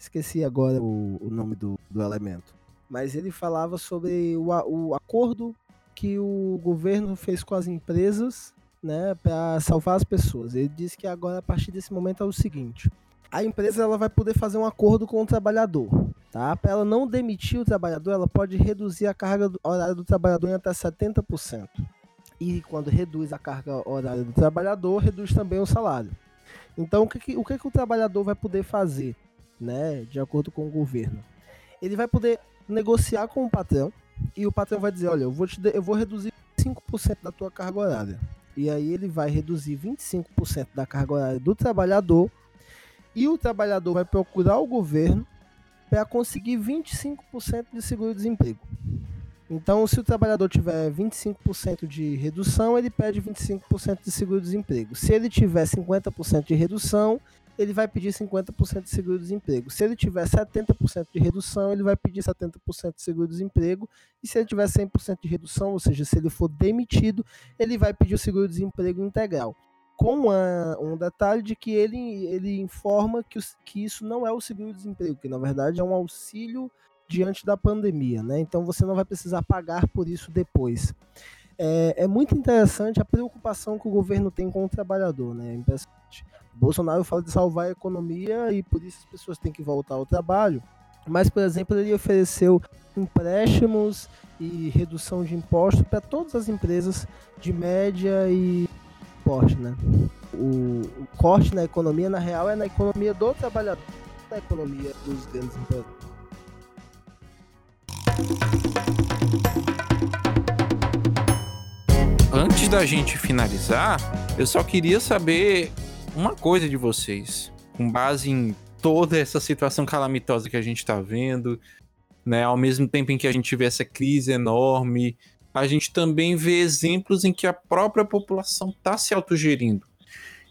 Esqueci agora o, o nome do, do elemento. Mas ele falava sobre o, o acordo que o governo fez com as empresas né, para salvar as pessoas. Ele disse que agora, a partir desse momento, é o seguinte: a empresa ela vai poder fazer um acordo com o trabalhador. Tá? Para ela não demitir o trabalhador, ela pode reduzir a carga horária do trabalhador em até 70%. E quando reduz a carga horária do trabalhador, reduz também o salário. Então, o que, que o, que, que o trabalhador vai poder fazer? Né, de acordo com o governo, ele vai poder negociar com o patrão e o patrão vai dizer, olha, eu vou, te eu vou reduzir 5% da tua carga horária. E aí ele vai reduzir 25% da carga horária do trabalhador e o trabalhador vai procurar o governo para conseguir 25% de seguro-desemprego. Então, se o trabalhador tiver 25% de redução, ele pede 25% de seguro-desemprego. Se ele tiver 50% de redução, ele vai pedir 50% de seguro-desemprego. Se ele tiver 70% de redução, ele vai pedir 70% de seguro-desemprego. E se ele tiver 100% de redução, ou seja, se ele for demitido, ele vai pedir o seguro-desemprego integral. Com uma, um detalhe de que ele, ele informa que, que isso não é o seguro-desemprego, que na verdade é um auxílio diante da pandemia, né? Então você não vai precisar pagar por isso depois. É, é muito interessante a preocupação que o governo tem com o trabalhador, né? É. Bolsonaro fala de salvar a economia e por isso as pessoas têm que voltar ao trabalho. Mas, por exemplo, ele ofereceu empréstimos e redução de impostos para todas as empresas de média e porte, né? O, o, corte na economia, na real, é na economia do trabalhador, na economia dos grandes empresas. Antes da gente finalizar, eu só queria saber uma coisa de vocês, com base em toda essa situação calamitosa que a gente está vendo, né? Ao mesmo tempo em que a gente vê essa crise enorme, a gente também vê exemplos em que a própria população está se autogerindo.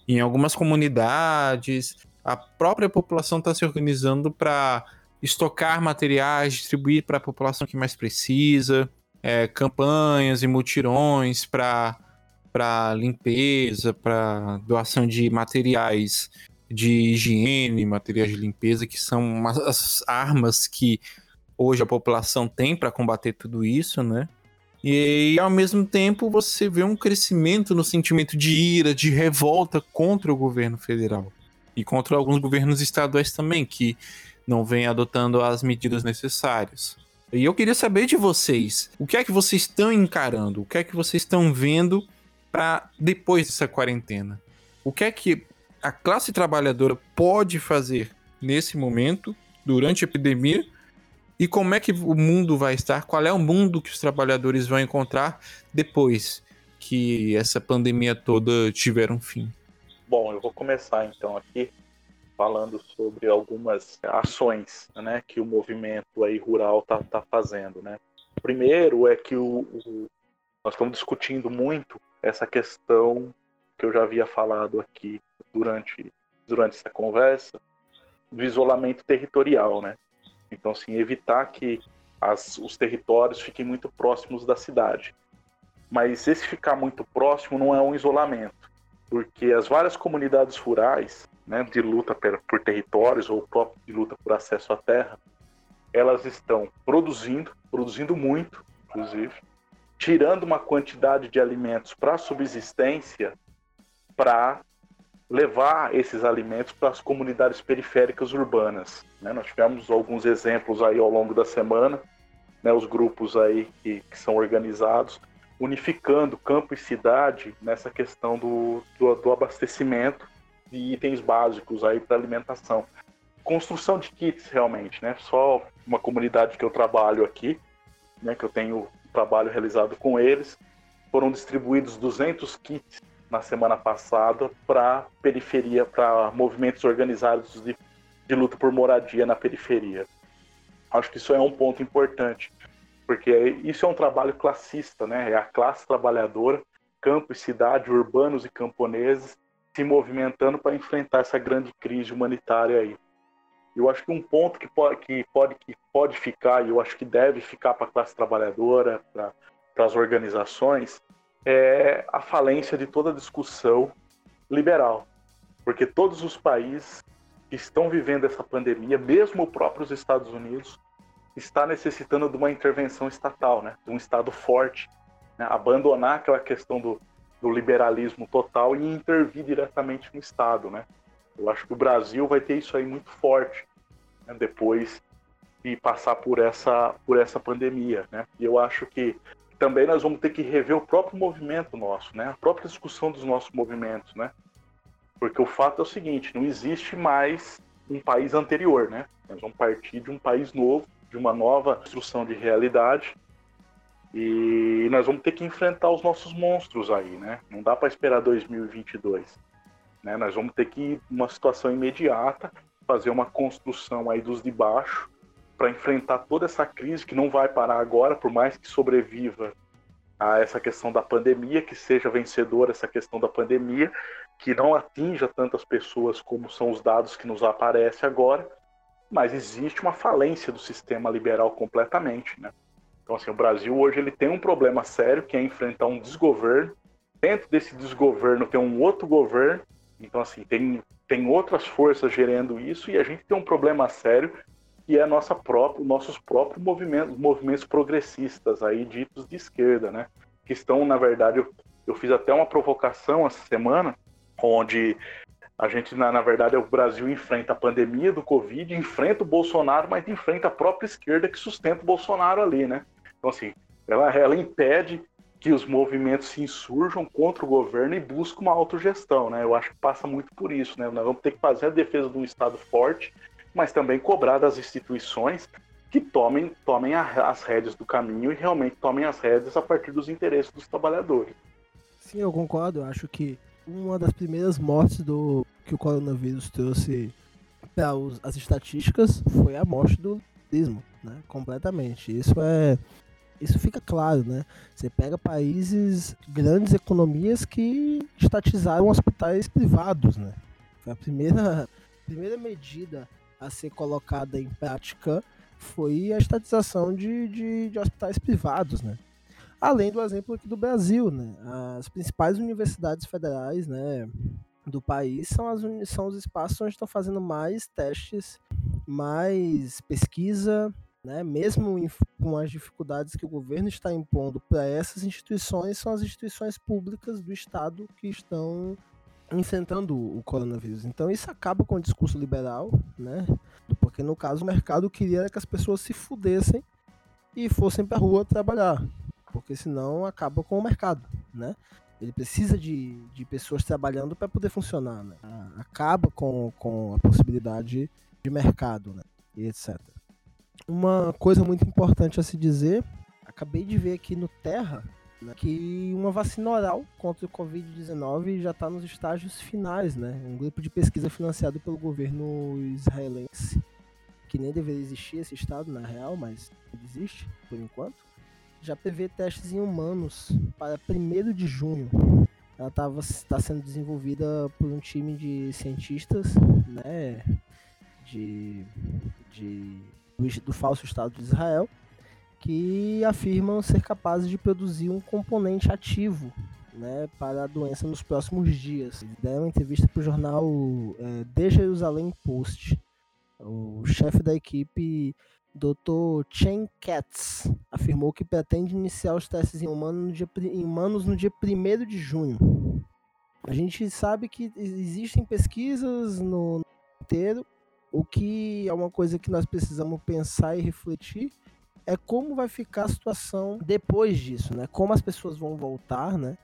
Em algumas comunidades, a própria população está se organizando para estocar materiais, distribuir para a população que mais precisa, é, campanhas e mutirões para para limpeza, para doação de materiais de higiene, materiais de limpeza, que são as armas que hoje a população tem para combater tudo isso, né? E, e ao mesmo tempo você vê um crescimento no sentimento de ira, de revolta contra o governo federal e contra alguns governos estaduais também que não vêm adotando as medidas necessárias. E eu queria saber de vocês, o que é que vocês estão encarando? O que é que vocês estão vendo para depois dessa quarentena? O que é que a classe trabalhadora pode fazer nesse momento, durante a epidemia, e como é que o mundo vai estar? Qual é o mundo que os trabalhadores vão encontrar depois que essa pandemia toda tiver um fim? Bom, eu vou começar então aqui falando sobre algumas ações né, que o movimento aí rural está tá fazendo. Né? Primeiro é que o, o, nós estamos discutindo muito essa questão que eu já havia falado aqui durante, durante essa conversa, do isolamento territorial. Né? Então, assim, evitar que as, os territórios fiquem muito próximos da cidade. Mas esse ficar muito próximo não é um isolamento, porque as várias comunidades rurais né, de luta por territórios ou próprio de luta por acesso à terra, elas estão produzindo, produzindo muito, inclusive, tirando uma quantidade de alimentos para subsistência, para levar esses alimentos para as comunidades periféricas urbanas. Né? Nós tivemos alguns exemplos aí ao longo da semana, né, os grupos aí que, que são organizados, unificando campo e cidade nessa questão do, do, do abastecimento de itens básicos aí para alimentação. Construção de kits realmente, né? Só uma comunidade que eu trabalho aqui, né, que eu tenho trabalho realizado com eles, foram distribuídos 200 kits na semana passada para periferia, para movimentos organizados de, de luta por moradia na periferia. Acho que isso é um ponto importante, porque isso é um trabalho classista, né? É a classe trabalhadora, campo e cidade, urbanos e camponeses, se movimentando para enfrentar essa grande crise humanitária aí. Eu acho que um ponto que pode, que pode, que pode ficar, e eu acho que deve ficar para a classe trabalhadora, para as organizações, é a falência de toda discussão liberal. Porque todos os países que estão vivendo essa pandemia, mesmo os próprios Estados Unidos, está necessitando de uma intervenção estatal, né? de um Estado forte, né? abandonar aquela questão do, do liberalismo total e intervir diretamente no Estado, né? Eu acho que o Brasil vai ter isso aí muito forte né? depois de passar por essa por essa pandemia, né? E eu acho que também nós vamos ter que rever o próprio movimento nosso, né? A própria discussão dos nossos movimentos, né? Porque o fato é o seguinte, não existe mais um país anterior, né? Nós vamos partir de um país novo, de uma nova construção de realidade e nós vamos ter que enfrentar os nossos monstros aí, né? Não dá para esperar 2022. Né? Nós vamos ter que ir uma situação imediata, fazer uma construção aí dos de baixo para enfrentar toda essa crise que não vai parar agora, por mais que sobreviva a essa questão da pandemia, que seja vencedora essa questão da pandemia, que não atinja tantas pessoas como são os dados que nos aparecem agora, mas existe uma falência do sistema liberal completamente, né? Então, assim, o Brasil hoje ele tem um problema sério que é enfrentar um desgoverno. Dentro desse desgoverno tem um outro governo. Então, assim, tem, tem outras forças gerando isso e a gente tem um problema sério que é nossa própria, nossos próprios movimentos, movimentos progressistas aí ditos de esquerda, né? Que estão, na verdade, eu, eu fiz até uma provocação essa semana, onde a gente, na, na verdade, o Brasil enfrenta a pandemia do Covid, enfrenta o Bolsonaro, mas enfrenta a própria esquerda que sustenta o Bolsonaro ali, né? Então, assim, ela, ela impede que os movimentos se insurjam contra o governo e buscam uma autogestão, né? Eu acho que passa muito por isso, né? Nós vamos ter que fazer a defesa de um Estado forte, mas também cobrar das instituições que tomem, tomem as rédeas do caminho e realmente tomem as rédeas a partir dos interesses dos trabalhadores. Sim, eu concordo. Eu acho que uma das primeiras mortes do que o coronavírus trouxe para as estatísticas foi a morte do turismo, né? Completamente. Isso é isso fica claro, né? Você pega países, grandes economias que estatizaram hospitais privados, né? Foi a primeira, primeira medida a ser colocada em prática foi a estatização de, de, de hospitais privados, né? Além do exemplo aqui do Brasil, né? As principais universidades federais, né? do país são, as, são os espaços onde estão fazendo mais testes, mais pesquisa, né? mesmo em, com as dificuldades que o governo está impondo para essas instituições, são as instituições públicas do Estado que estão enfrentando o coronavírus. Então isso acaba com o discurso liberal, né? Porque no caso o mercado queria que as pessoas se fudessem e fossem para rua trabalhar, porque senão acaba com o mercado, né? Ele precisa de, de pessoas trabalhando para poder funcionar, né? Acaba com, com a possibilidade de mercado, né? E etc. Uma coisa muito importante a se dizer, acabei de ver aqui no Terra né, que uma vacina oral contra o Covid-19 já está nos estágios finais, né? Um grupo de pesquisa financiado pelo governo israelense, que nem deveria existir esse estado na real, mas existe por enquanto, já prevê testes em humanos para 1 de junho. Ela está sendo desenvolvida por um time de cientistas, né? De, de, do, do falso Estado de Israel que afirmam ser capazes de produzir um componente ativo né, para a doença nos próximos dias. Eles deram uma entrevista para o jornal é, The Jerusalem Post. O chefe da equipe, Dr. Chen Katz, afirmou que pretende iniciar os testes em humanos no dia, humanos no dia 1 de junho. A gente sabe que existem pesquisas no inteiro, o que é uma coisa que nós precisamos pensar e refletir é como vai ficar a situação depois disso, né? Como as pessoas vão voltar, né?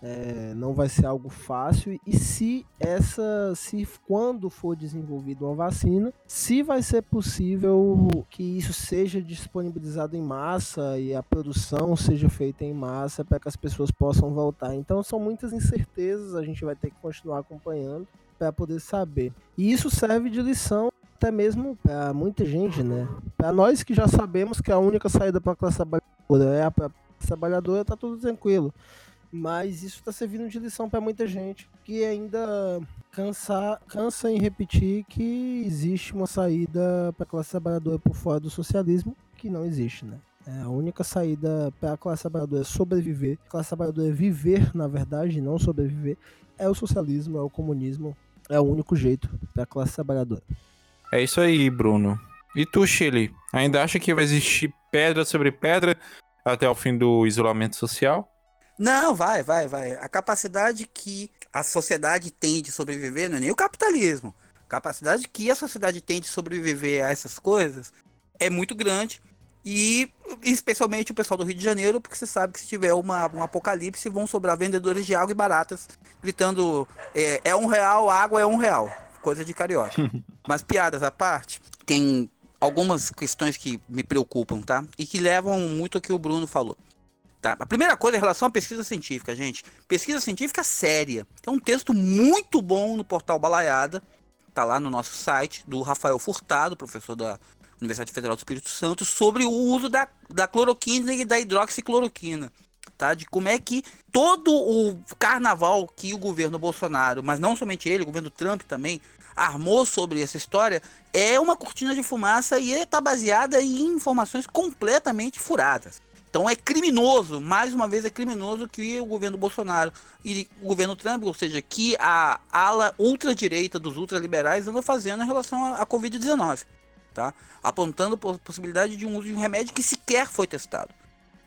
É, não vai ser algo fácil e se essa, se quando for desenvolvida uma vacina, se vai ser possível que isso seja disponibilizado em massa e a produção seja feita em massa para que as pessoas possam voltar. Então são muitas incertezas, a gente vai ter que continuar acompanhando para poder saber. E isso serve de lição até mesmo para muita gente, né? Para nós que já sabemos que a única saída para a classe trabalhadora é a classe trabalhadora, tá tudo tranquilo. Mas isso está servindo de lição para muita gente que ainda cansa, cansa em repetir que existe uma saída para a classe trabalhadora por fora do socialismo, que não existe, né? É, a única saída para a classe trabalhadora é sobreviver, a classe trabalhadora é viver, na verdade, não sobreviver, é o socialismo, é o comunismo, é o único jeito para a classe trabalhadora. É isso aí, Bruno. E tu, Chile, ainda acha que vai existir pedra sobre pedra até o fim do isolamento social? Não, vai, vai, vai. A capacidade que a sociedade tem de sobreviver não é nem o capitalismo. A capacidade que a sociedade tem de sobreviver a essas coisas é muito grande. E especialmente o pessoal do Rio de Janeiro, porque você sabe que se tiver uma, um apocalipse, vão sobrar vendedores de água e baratas gritando: é, é um real, água é um real coisa de carioca. [laughs] Mas piadas à parte, tem algumas questões que me preocupam, tá? E que levam muito ao que o Bruno falou. Tá? A primeira coisa é em relação à pesquisa científica, gente. Pesquisa científica séria. Tem um texto muito bom no portal Balaiada, tá lá no nosso site, do Rafael Furtado, professor da Universidade Federal do Espírito Santo, sobre o uso da, da cloroquina e da hidroxicloroquina tá? De como é que todo o carnaval que o governo Bolsonaro, mas não somente ele, o governo Trump também, armou sobre essa história, é uma cortina de fumaça e está baseada em informações completamente furadas. Então é criminoso, mais uma vez é criminoso que o governo Bolsonaro e o governo Trump, ou seja, que a ala ultradireita dos ultraliberais andam fazendo em relação à Covid-19, tá? Apontando a possibilidade de um uso de um remédio que sequer foi testado.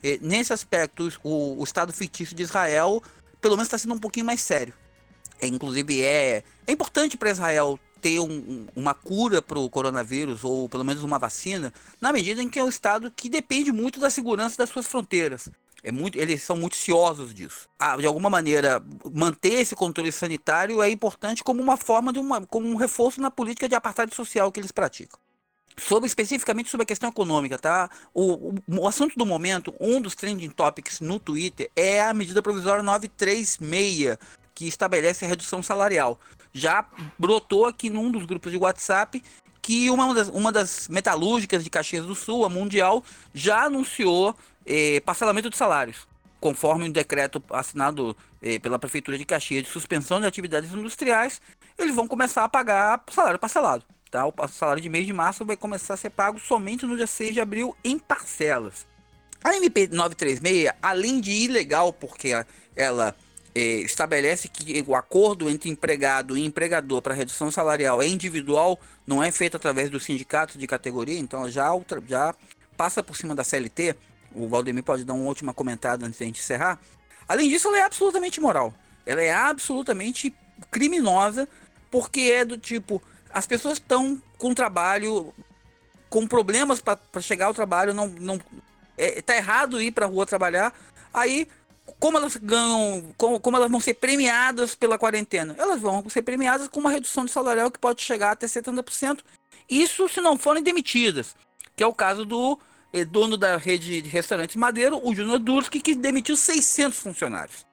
E, nesse aspecto, o, o, Estado fictício de Israel, pelo menos, está sendo um pouquinho mais sério. É, inclusive, é, é importante para Israel ter um, uma cura para o coronavírus, ou pelo menos uma vacina, na medida em que é um Estado que depende muito da segurança das suas fronteiras. É muito, eles são muito ciosos disso. Ah, de alguma maneira, manter esse controle sanitário é importante como uma forma de uma, como um reforço na política de apartheid social que eles praticam sobre especificamente sobre a questão econômica, tá? O, o, o, assunto do momento, um dos trending topics no Twitter é a medida provisória 936, que estabelece a redução salarial. Já brotou aqui num dos grupos de WhatsApp que uma das, uma das metalúrgicas de Caxias do Sul, a Mundial, já anunciou eh, parcelamento de salários, conforme um decreto assinado eh, pela Prefeitura de Caxias de suspensão de atividades industriais, eles vão começar a pagar salário parcelado. Tá? O salário de mês de março vai começar a ser pago somente no dia 6 de abril em parcelas. A MP 936, além de ilegal, porque ela estabelece que o acordo entre empregado e empregador para redução salarial é individual, não é feito através do sindicato de categoria, então já, já passa por cima da CLT. O Valdemir pode dar uma última comentada antes de a gente encerrar. Além disso, ela é absolutamente imoral. Ela é absolutamente criminosa, porque é do tipo, as pessoas estão com trabalho, com problemas para chegar ao trabalho, não, não é, tá errado ir para rua trabalhar. Aí, como elas ganham, como, como elas vão ser premiadas pela quarentena? Elas vão ser premiadas com uma redução de salarial que pode chegar até 70%. Isso se não forem demitidas, que é o caso do é dono da rede de restaurantes Madeiro, o Júnior Durski, que demitiu 600 funcionários.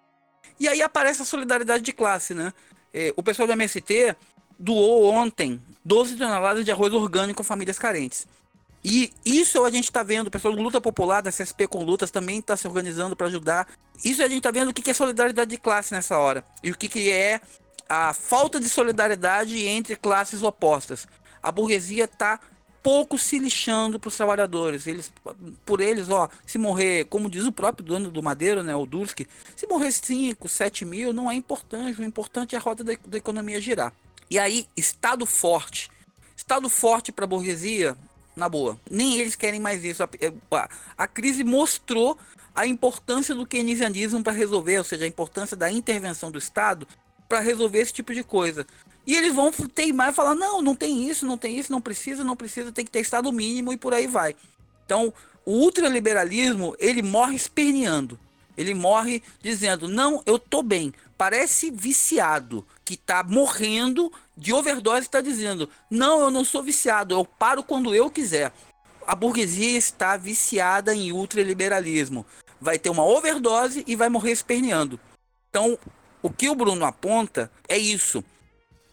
E aí aparece a solidariedade de classe, né? É, o pessoal do MST doou ontem 12 toneladas de arroz orgânico a famílias carentes. E isso a gente está vendo, pessoal do Luta Popular, da CSP com Lutas, também está se organizando para ajudar. Isso a gente está vendo o que é solidariedade de classe nessa hora. E o que é a falta de solidariedade entre classes opostas. A burguesia está pouco se lixando para os trabalhadores. Eles, por eles, ó, se morrer, como diz o próprio dono do Madeiro, né, o Durski, se morrer 5, 7 mil, não é importante. O importante é a roda da, da economia girar. E aí, Estado forte. Estado forte para a burguesia, na boa. Nem eles querem mais isso. A, a, a crise mostrou a importância do keynesianismo para resolver, ou seja, a importância da intervenção do Estado para resolver esse tipo de coisa. E eles vão teimar e falar: não, não tem isso, não tem isso, não precisa, não precisa, tem que ter estado mínimo e por aí vai. Então, o ultraliberalismo, ele morre esperneando. Ele morre dizendo: não, eu tô bem. Parece viciado que tá morrendo de overdose está dizendo: não, eu não sou viciado, eu paro quando eu quiser. A burguesia está viciada em ultraliberalismo. Vai ter uma overdose e vai morrer esperneando. Então, o que o Bruno aponta é isso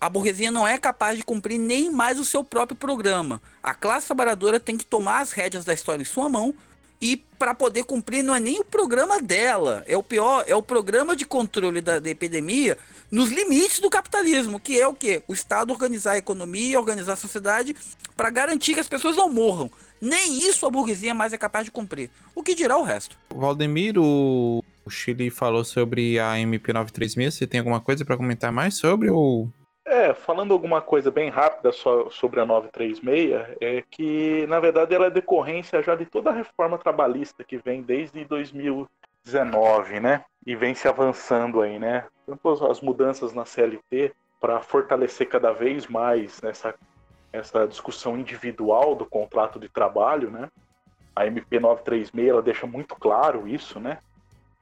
a burguesia não é capaz de cumprir nem mais o seu próprio programa. A classe trabalhadora tem que tomar as rédeas da história em sua mão e para poder cumprir não é nem o programa dela, é o pior, é o programa de controle da, da epidemia nos limites do capitalismo, que é o que? O Estado organizar a economia, organizar a sociedade para garantir que as pessoas não morram. Nem isso a burguesia mais é capaz de cumprir. O que dirá o resto? Valdemiro, o Chile falou sobre a MP936. Você tem alguma coisa para comentar mais sobre ou é, falando alguma coisa bem rápida só sobre a 936, é que, na verdade, ela é decorrência já de toda a reforma trabalhista que vem desde 2019, né? E vem se avançando aí, né? Tanto as mudanças na CLT para fortalecer cada vez mais nessa essa discussão individual do contrato de trabalho, né? A MP 936 ela deixa muito claro isso, né?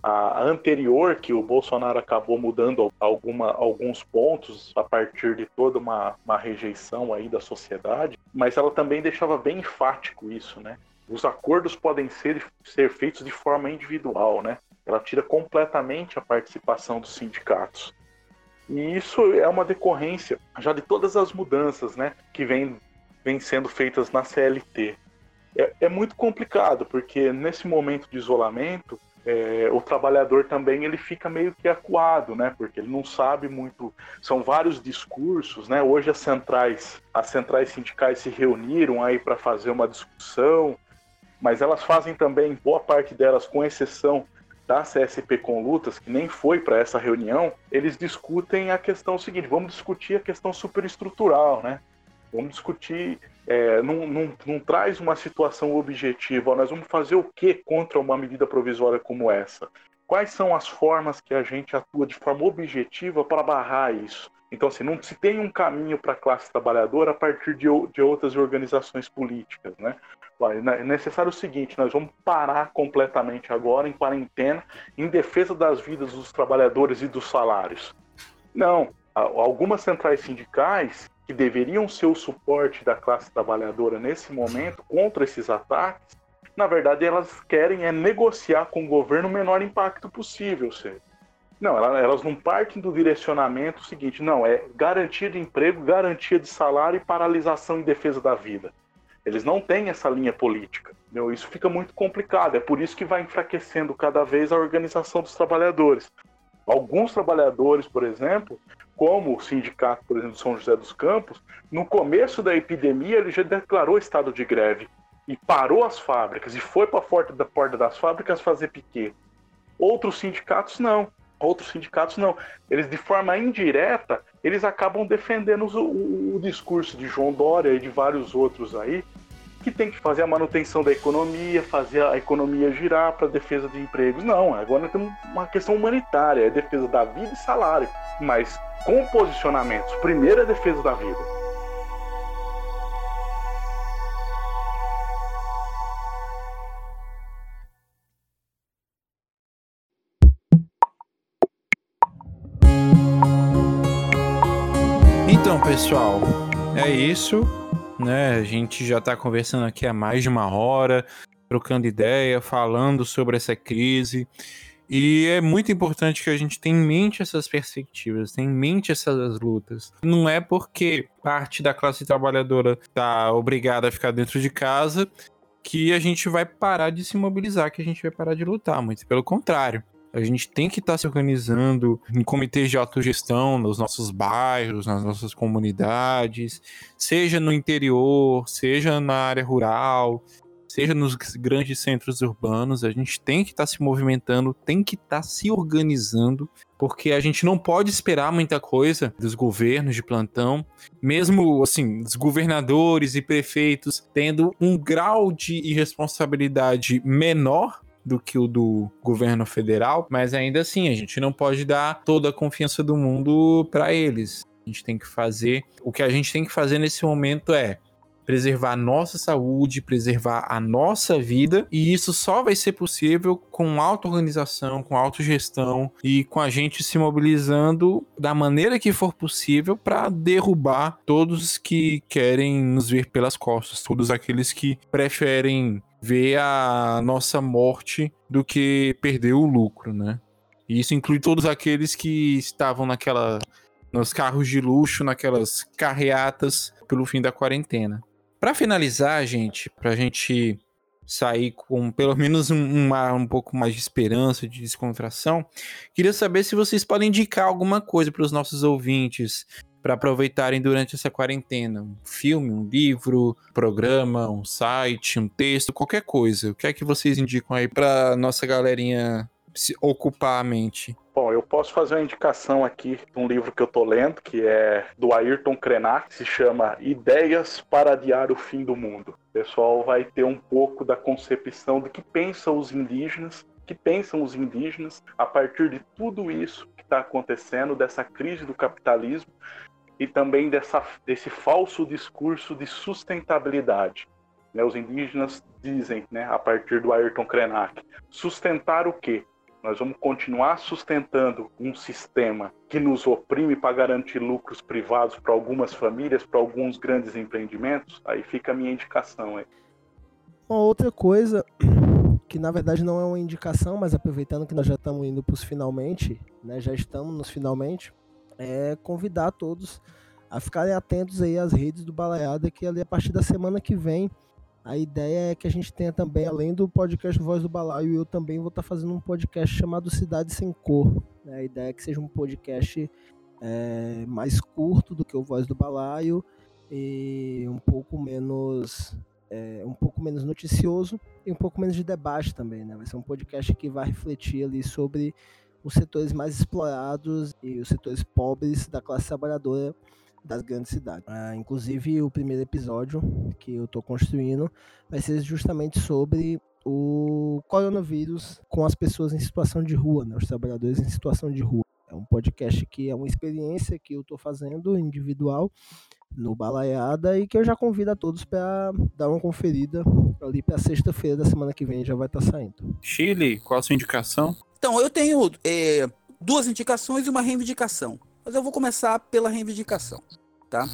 a anterior, que o Bolsonaro acabou mudando alguma, alguns pontos a partir de toda uma, uma rejeição aí da sociedade, mas ela também deixava bem enfático isso, né? Os acordos podem ser, ser feitos de forma individual, né? Ela tira completamente a participação dos sindicatos. E isso é uma decorrência já de todas as mudanças, né, que vem, vem sendo feitas na CLT. É, é muito complicado, porque nesse momento de isolamento, é, o trabalhador também ele fica meio que acuado, né? Porque ele não sabe muito. São vários discursos, né? Hoje as centrais, as centrais sindicais se reuniram aí para fazer uma discussão, mas elas fazem também boa parte delas, com exceção da CSP com lutas, que nem foi para essa reunião, eles discutem a questão seguinte: vamos discutir a questão superestrutural, né? Vamos discutir é, não, não, não, traz uma situação objetiva. Nós vamos fazer o que contra uma medida provisória como essa? Quais são as formas que a gente atua de forma objetiva para barrar isso? Então, assim, não se tem um caminho para a classe trabalhadora a partir de, de outras organizações políticas, né? É necessário o seguinte: nós vamos parar completamente agora, em quarentena, em defesa das vidas dos trabalhadores e dos salários. Não. Algumas centrais sindicais que deveriam ser o suporte da classe trabalhadora nesse momento contra esses ataques, na verdade elas querem é negociar com o governo o menor impacto possível, seja. Não, elas não partem do direcionamento seguinte, não, é garantia de emprego, garantia de salário e paralisação em defesa da vida. Eles não têm essa linha política. Entendeu? Isso fica muito complicado. É por isso que vai enfraquecendo cada vez a organização dos trabalhadores. Alguns trabalhadores, por exemplo, como o sindicato, por exemplo, de São José dos Campos, no começo da epidemia ele já declarou estado de greve e parou as fábricas e foi para a da porta das fábricas fazer piquet. Outros sindicatos não. Outros sindicatos não. Eles de forma indireta, eles acabam defendendo o, o, o discurso de João Dória e de vários outros aí, que tem que fazer a manutenção da economia, fazer a economia girar para defesa de empregos. Não, agora temos uma questão humanitária, é defesa da vida e salário. Mas com posicionamentos. Primeiro é defesa da vida. Então, pessoal, é isso né? A gente já está conversando aqui há mais de uma hora. trocando ideia, falando sobre essa crise. E é muito importante que a gente tenha em mente essas perspectivas, tenha em mente essas lutas. Não é porque parte da classe trabalhadora está obrigada a ficar dentro de casa que a gente vai parar de se mobilizar, que a gente vai parar de lutar, muito pelo contrário. A gente tem que estar tá se organizando em comitês de autogestão nos nossos bairros, nas nossas comunidades, seja no interior, seja na área rural, seja nos grandes centros urbanos, a gente tem que estar tá se movimentando, tem que estar tá se organizando, porque a gente não pode esperar muita coisa dos governos de plantão, mesmo assim, os governadores e prefeitos tendo um grau de irresponsabilidade menor do que o do governo federal, mas ainda assim a gente não pode dar toda a confiança do mundo para eles. A gente tem que fazer, o que a gente tem que fazer nesse momento é preservar a nossa saúde, preservar a nossa vida, e isso só vai ser possível com auto-organização, com autogestão e com a gente se mobilizando da maneira que for possível para derrubar todos que querem nos ver pelas costas, todos aqueles que preferem ver a nossa morte do que perder o lucro, né? E isso inclui todos aqueles que estavam naquela nos carros de luxo, naquelas carreatas pelo fim da quarentena. Para finalizar, gente, para a gente sair com pelo menos um, uma, um pouco mais de esperança, de descontração, queria saber se vocês podem indicar alguma coisa para os nossos ouvintes para aproveitarem durante essa quarentena. Um filme, um livro, programa, um site, um texto, qualquer coisa. O que é que vocês indicam aí para nossa galerinha se ocupar a mente? Bom, eu posso fazer uma indicação aqui de um livro que eu tô lendo, que é do Ayrton Krenak, se chama Ideias para Adiar o Fim do Mundo. O pessoal vai ter um pouco da concepção do que pensam os indígenas, que pensam os indígenas a partir de tudo isso que está acontecendo, dessa crise do capitalismo e também dessa, desse falso discurso de sustentabilidade. Né, os indígenas dizem, né, a partir do Ayrton Krenak, sustentar o quê? Nós vamos continuar sustentando um sistema que nos oprime para garantir lucros privados para algumas famílias, para alguns grandes empreendimentos? Aí fica a minha indicação. Aí. Uma outra coisa [clears throat] que na verdade não é uma indicação, mas aproveitando que nós já estamos indo para os finalmente, né, já estamos nos finalmente, é convidar todos a ficarem atentos aí às redes do Balaiada, que ali a partir da semana que vem a ideia é que a gente tenha também, além do podcast Voz do Balaio, eu também vou estar tá fazendo um podcast chamado Cidade Sem Cor. Né? A ideia é que seja um podcast é, mais curto do que o Voz do Balaio e um pouco menos é, um pouco menos noticioso e um pouco menos de debate também, né? Vai ser um podcast que vai refletir ali sobre os setores mais explorados e os setores pobres da classe trabalhadora das grandes cidades. Ah, inclusive, o primeiro episódio que eu estou construindo vai ser justamente sobre o coronavírus com as pessoas em situação de rua, né, os trabalhadores em situação de rua. É um podcast que é uma experiência que eu estou fazendo individual no Balaiada e que eu já convido a todos para dar uma conferida ali para sexta-feira da semana que vem já vai estar tá saindo. Chile, qual a sua indicação? Então, eu tenho é, duas indicações e uma reivindicação. Mas eu vou começar pela reivindicação, tá?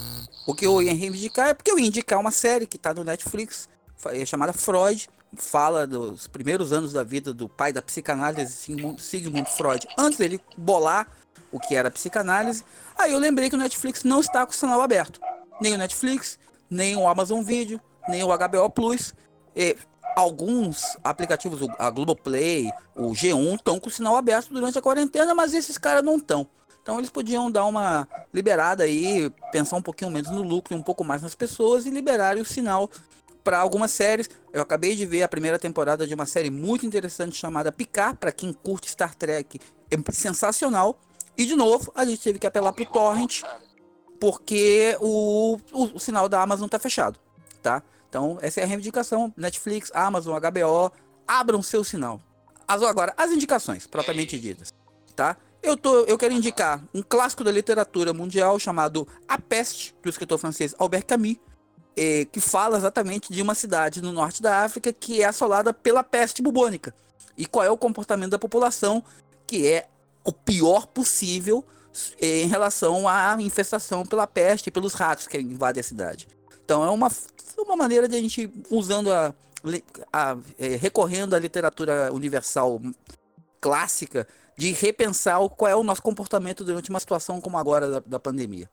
O que eu ia reivindicar é porque eu ia indicar uma série que está no Netflix, é chamada Freud, fala dos primeiros anos da vida do pai da psicanálise, Sigmund Freud, antes dele bolar o que era psicanálise. Aí eu lembrei que o Netflix não está com o sinal aberto. Nem o Netflix, nem o Amazon Video, nem o HBO Plus. E alguns aplicativos, a Globoplay, o G1, estão com o sinal aberto durante a quarentena, mas esses caras não estão. Então eles podiam dar uma liberada aí, pensar um pouquinho menos no lucro, um pouco mais nas pessoas e liberarem o sinal para algumas séries. Eu acabei de ver a primeira temporada de uma série muito interessante chamada Picar, para quem curte Star Trek, é sensacional. E de novo, a gente teve que apelar pro torrent, porque o, o, o sinal da Amazon tá fechado, tá? Então, essa é a reivindicação. Netflix, Amazon, HBO, abram seu sinal. As, agora, as indicações, propriamente ditas, tá? Eu, tô, eu quero indicar um clássico da literatura mundial chamado A Peste, do escritor francês Albert Camus, eh, que fala exatamente de uma cidade no norte da África que é assolada pela peste bubônica. E qual é o comportamento da população, que é o pior possível eh, em relação à infestação pela peste e pelos ratos que invadem a cidade. Então é uma, uma maneira de a gente, usando a, a, é, recorrendo à literatura universal clássica de repensar o, qual é o nosso comportamento durante uma situação como agora da, da pandemia.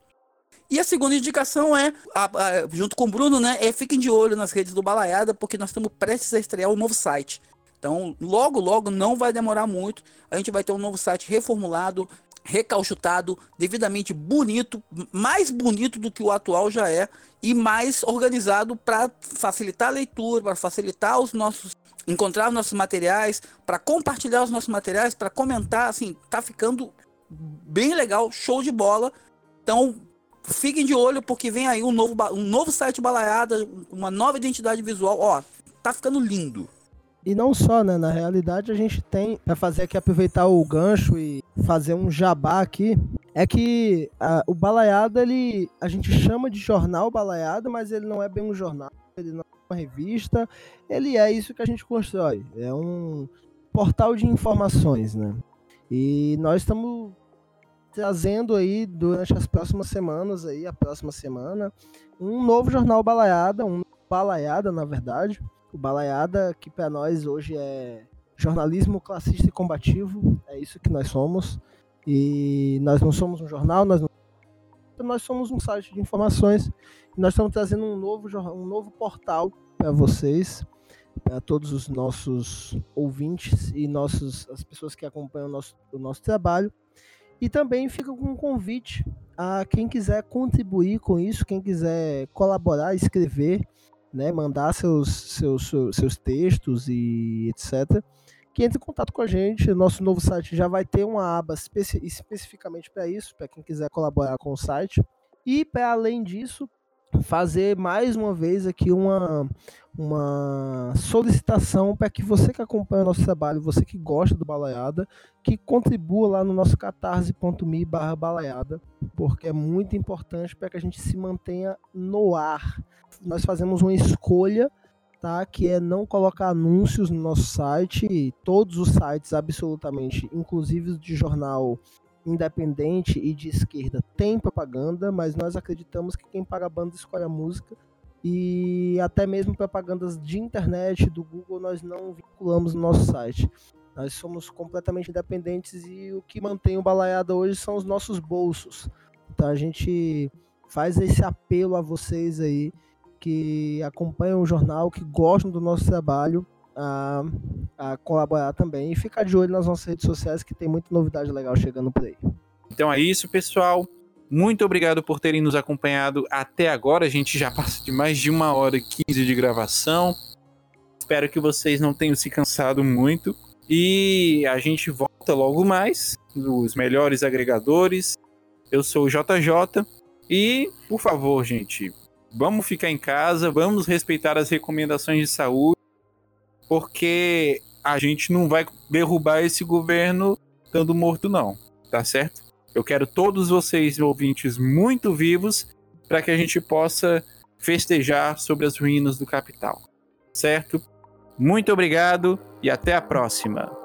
E a segunda indicação é, a, a, junto com o Bruno, né, é fiquem de olho nas redes do Balaiada, porque nós estamos prestes a estrear um novo site. Então, logo, logo, não vai demorar muito. A gente vai ter um novo site reformulado, recalchutado, devidamente bonito, mais bonito do que o atual já é, e mais organizado para facilitar a leitura, para facilitar os nossos. encontrar os nossos materiais, para compartilhar os nossos materiais, para comentar. Assim, tá ficando bem legal, show de bola. Então, fiquem de olho, porque vem aí um novo, um novo site balaiada, uma nova identidade visual. Ó, tá ficando lindo. E não só, né? Na realidade, a gente tem, para fazer aqui, aproveitar o gancho e fazer um jabá aqui, é que a, o Balaiada, ele, a gente chama de jornal Balaiada, mas ele não é bem um jornal, ele não é uma revista, ele é isso que a gente constrói. É um portal de informações, né? E nós estamos trazendo aí durante as próximas semanas aí, a próxima semana, um novo jornal Balaiada, um Balaiada, na verdade, o Balaiada, que para nós hoje é jornalismo classista e combativo, é isso que nós somos. E nós não somos um jornal, nós não... nós somos um site de informações. E nós estamos trazendo um novo, um novo portal para vocês, para todos os nossos ouvintes e nossos, as pessoas que acompanham o nosso, o nosso trabalho. E também fica com um convite a quem quiser contribuir com isso, quem quiser colaborar, escrever né, mandar seus, seus, seus textos e etc., que entre em contato com a gente. Nosso novo site já vai ter uma aba especi especificamente para isso, para quem quiser colaborar com o site. E para além disso, fazer mais uma vez aqui uma, uma solicitação para que você que acompanha o nosso trabalho, você que gosta do Balaiada, que contribua lá no nosso catarse.me barra balaiada, porque é muito importante para que a gente se mantenha no ar nós fazemos uma escolha, tá? Que é não colocar anúncios no nosso site. Todos os sites, absolutamente, inclusive de jornal independente e de esquerda, tem propaganda, mas nós acreditamos que quem paga a banda escolhe a música. E até mesmo propagandas de internet, do Google, nós não vinculamos no nosso site. Nós somos completamente independentes e o que mantém o Balaiada hoje são os nossos bolsos. Então a gente faz esse apelo a vocês aí que acompanham o jornal, que gostam do nosso trabalho, a, a colaborar também. E ficar de olho nas nossas redes sociais, que tem muita novidade legal chegando por aí. Então é isso, pessoal. Muito obrigado por terem nos acompanhado até agora. A gente já passa de mais de uma hora e quinze de gravação. Espero que vocês não tenham se cansado muito. E a gente volta logo mais nos melhores agregadores. Eu sou o JJ. E, por favor, gente, vamos ficar em casa, vamos respeitar as recomendações de saúde, porque a gente não vai derrubar esse governo estando morto, não, tá certo? Eu quero todos vocês, ouvintes, muito vivos, para que a gente possa festejar sobre as ruínas do capital, certo? Muito obrigado e até a próxima.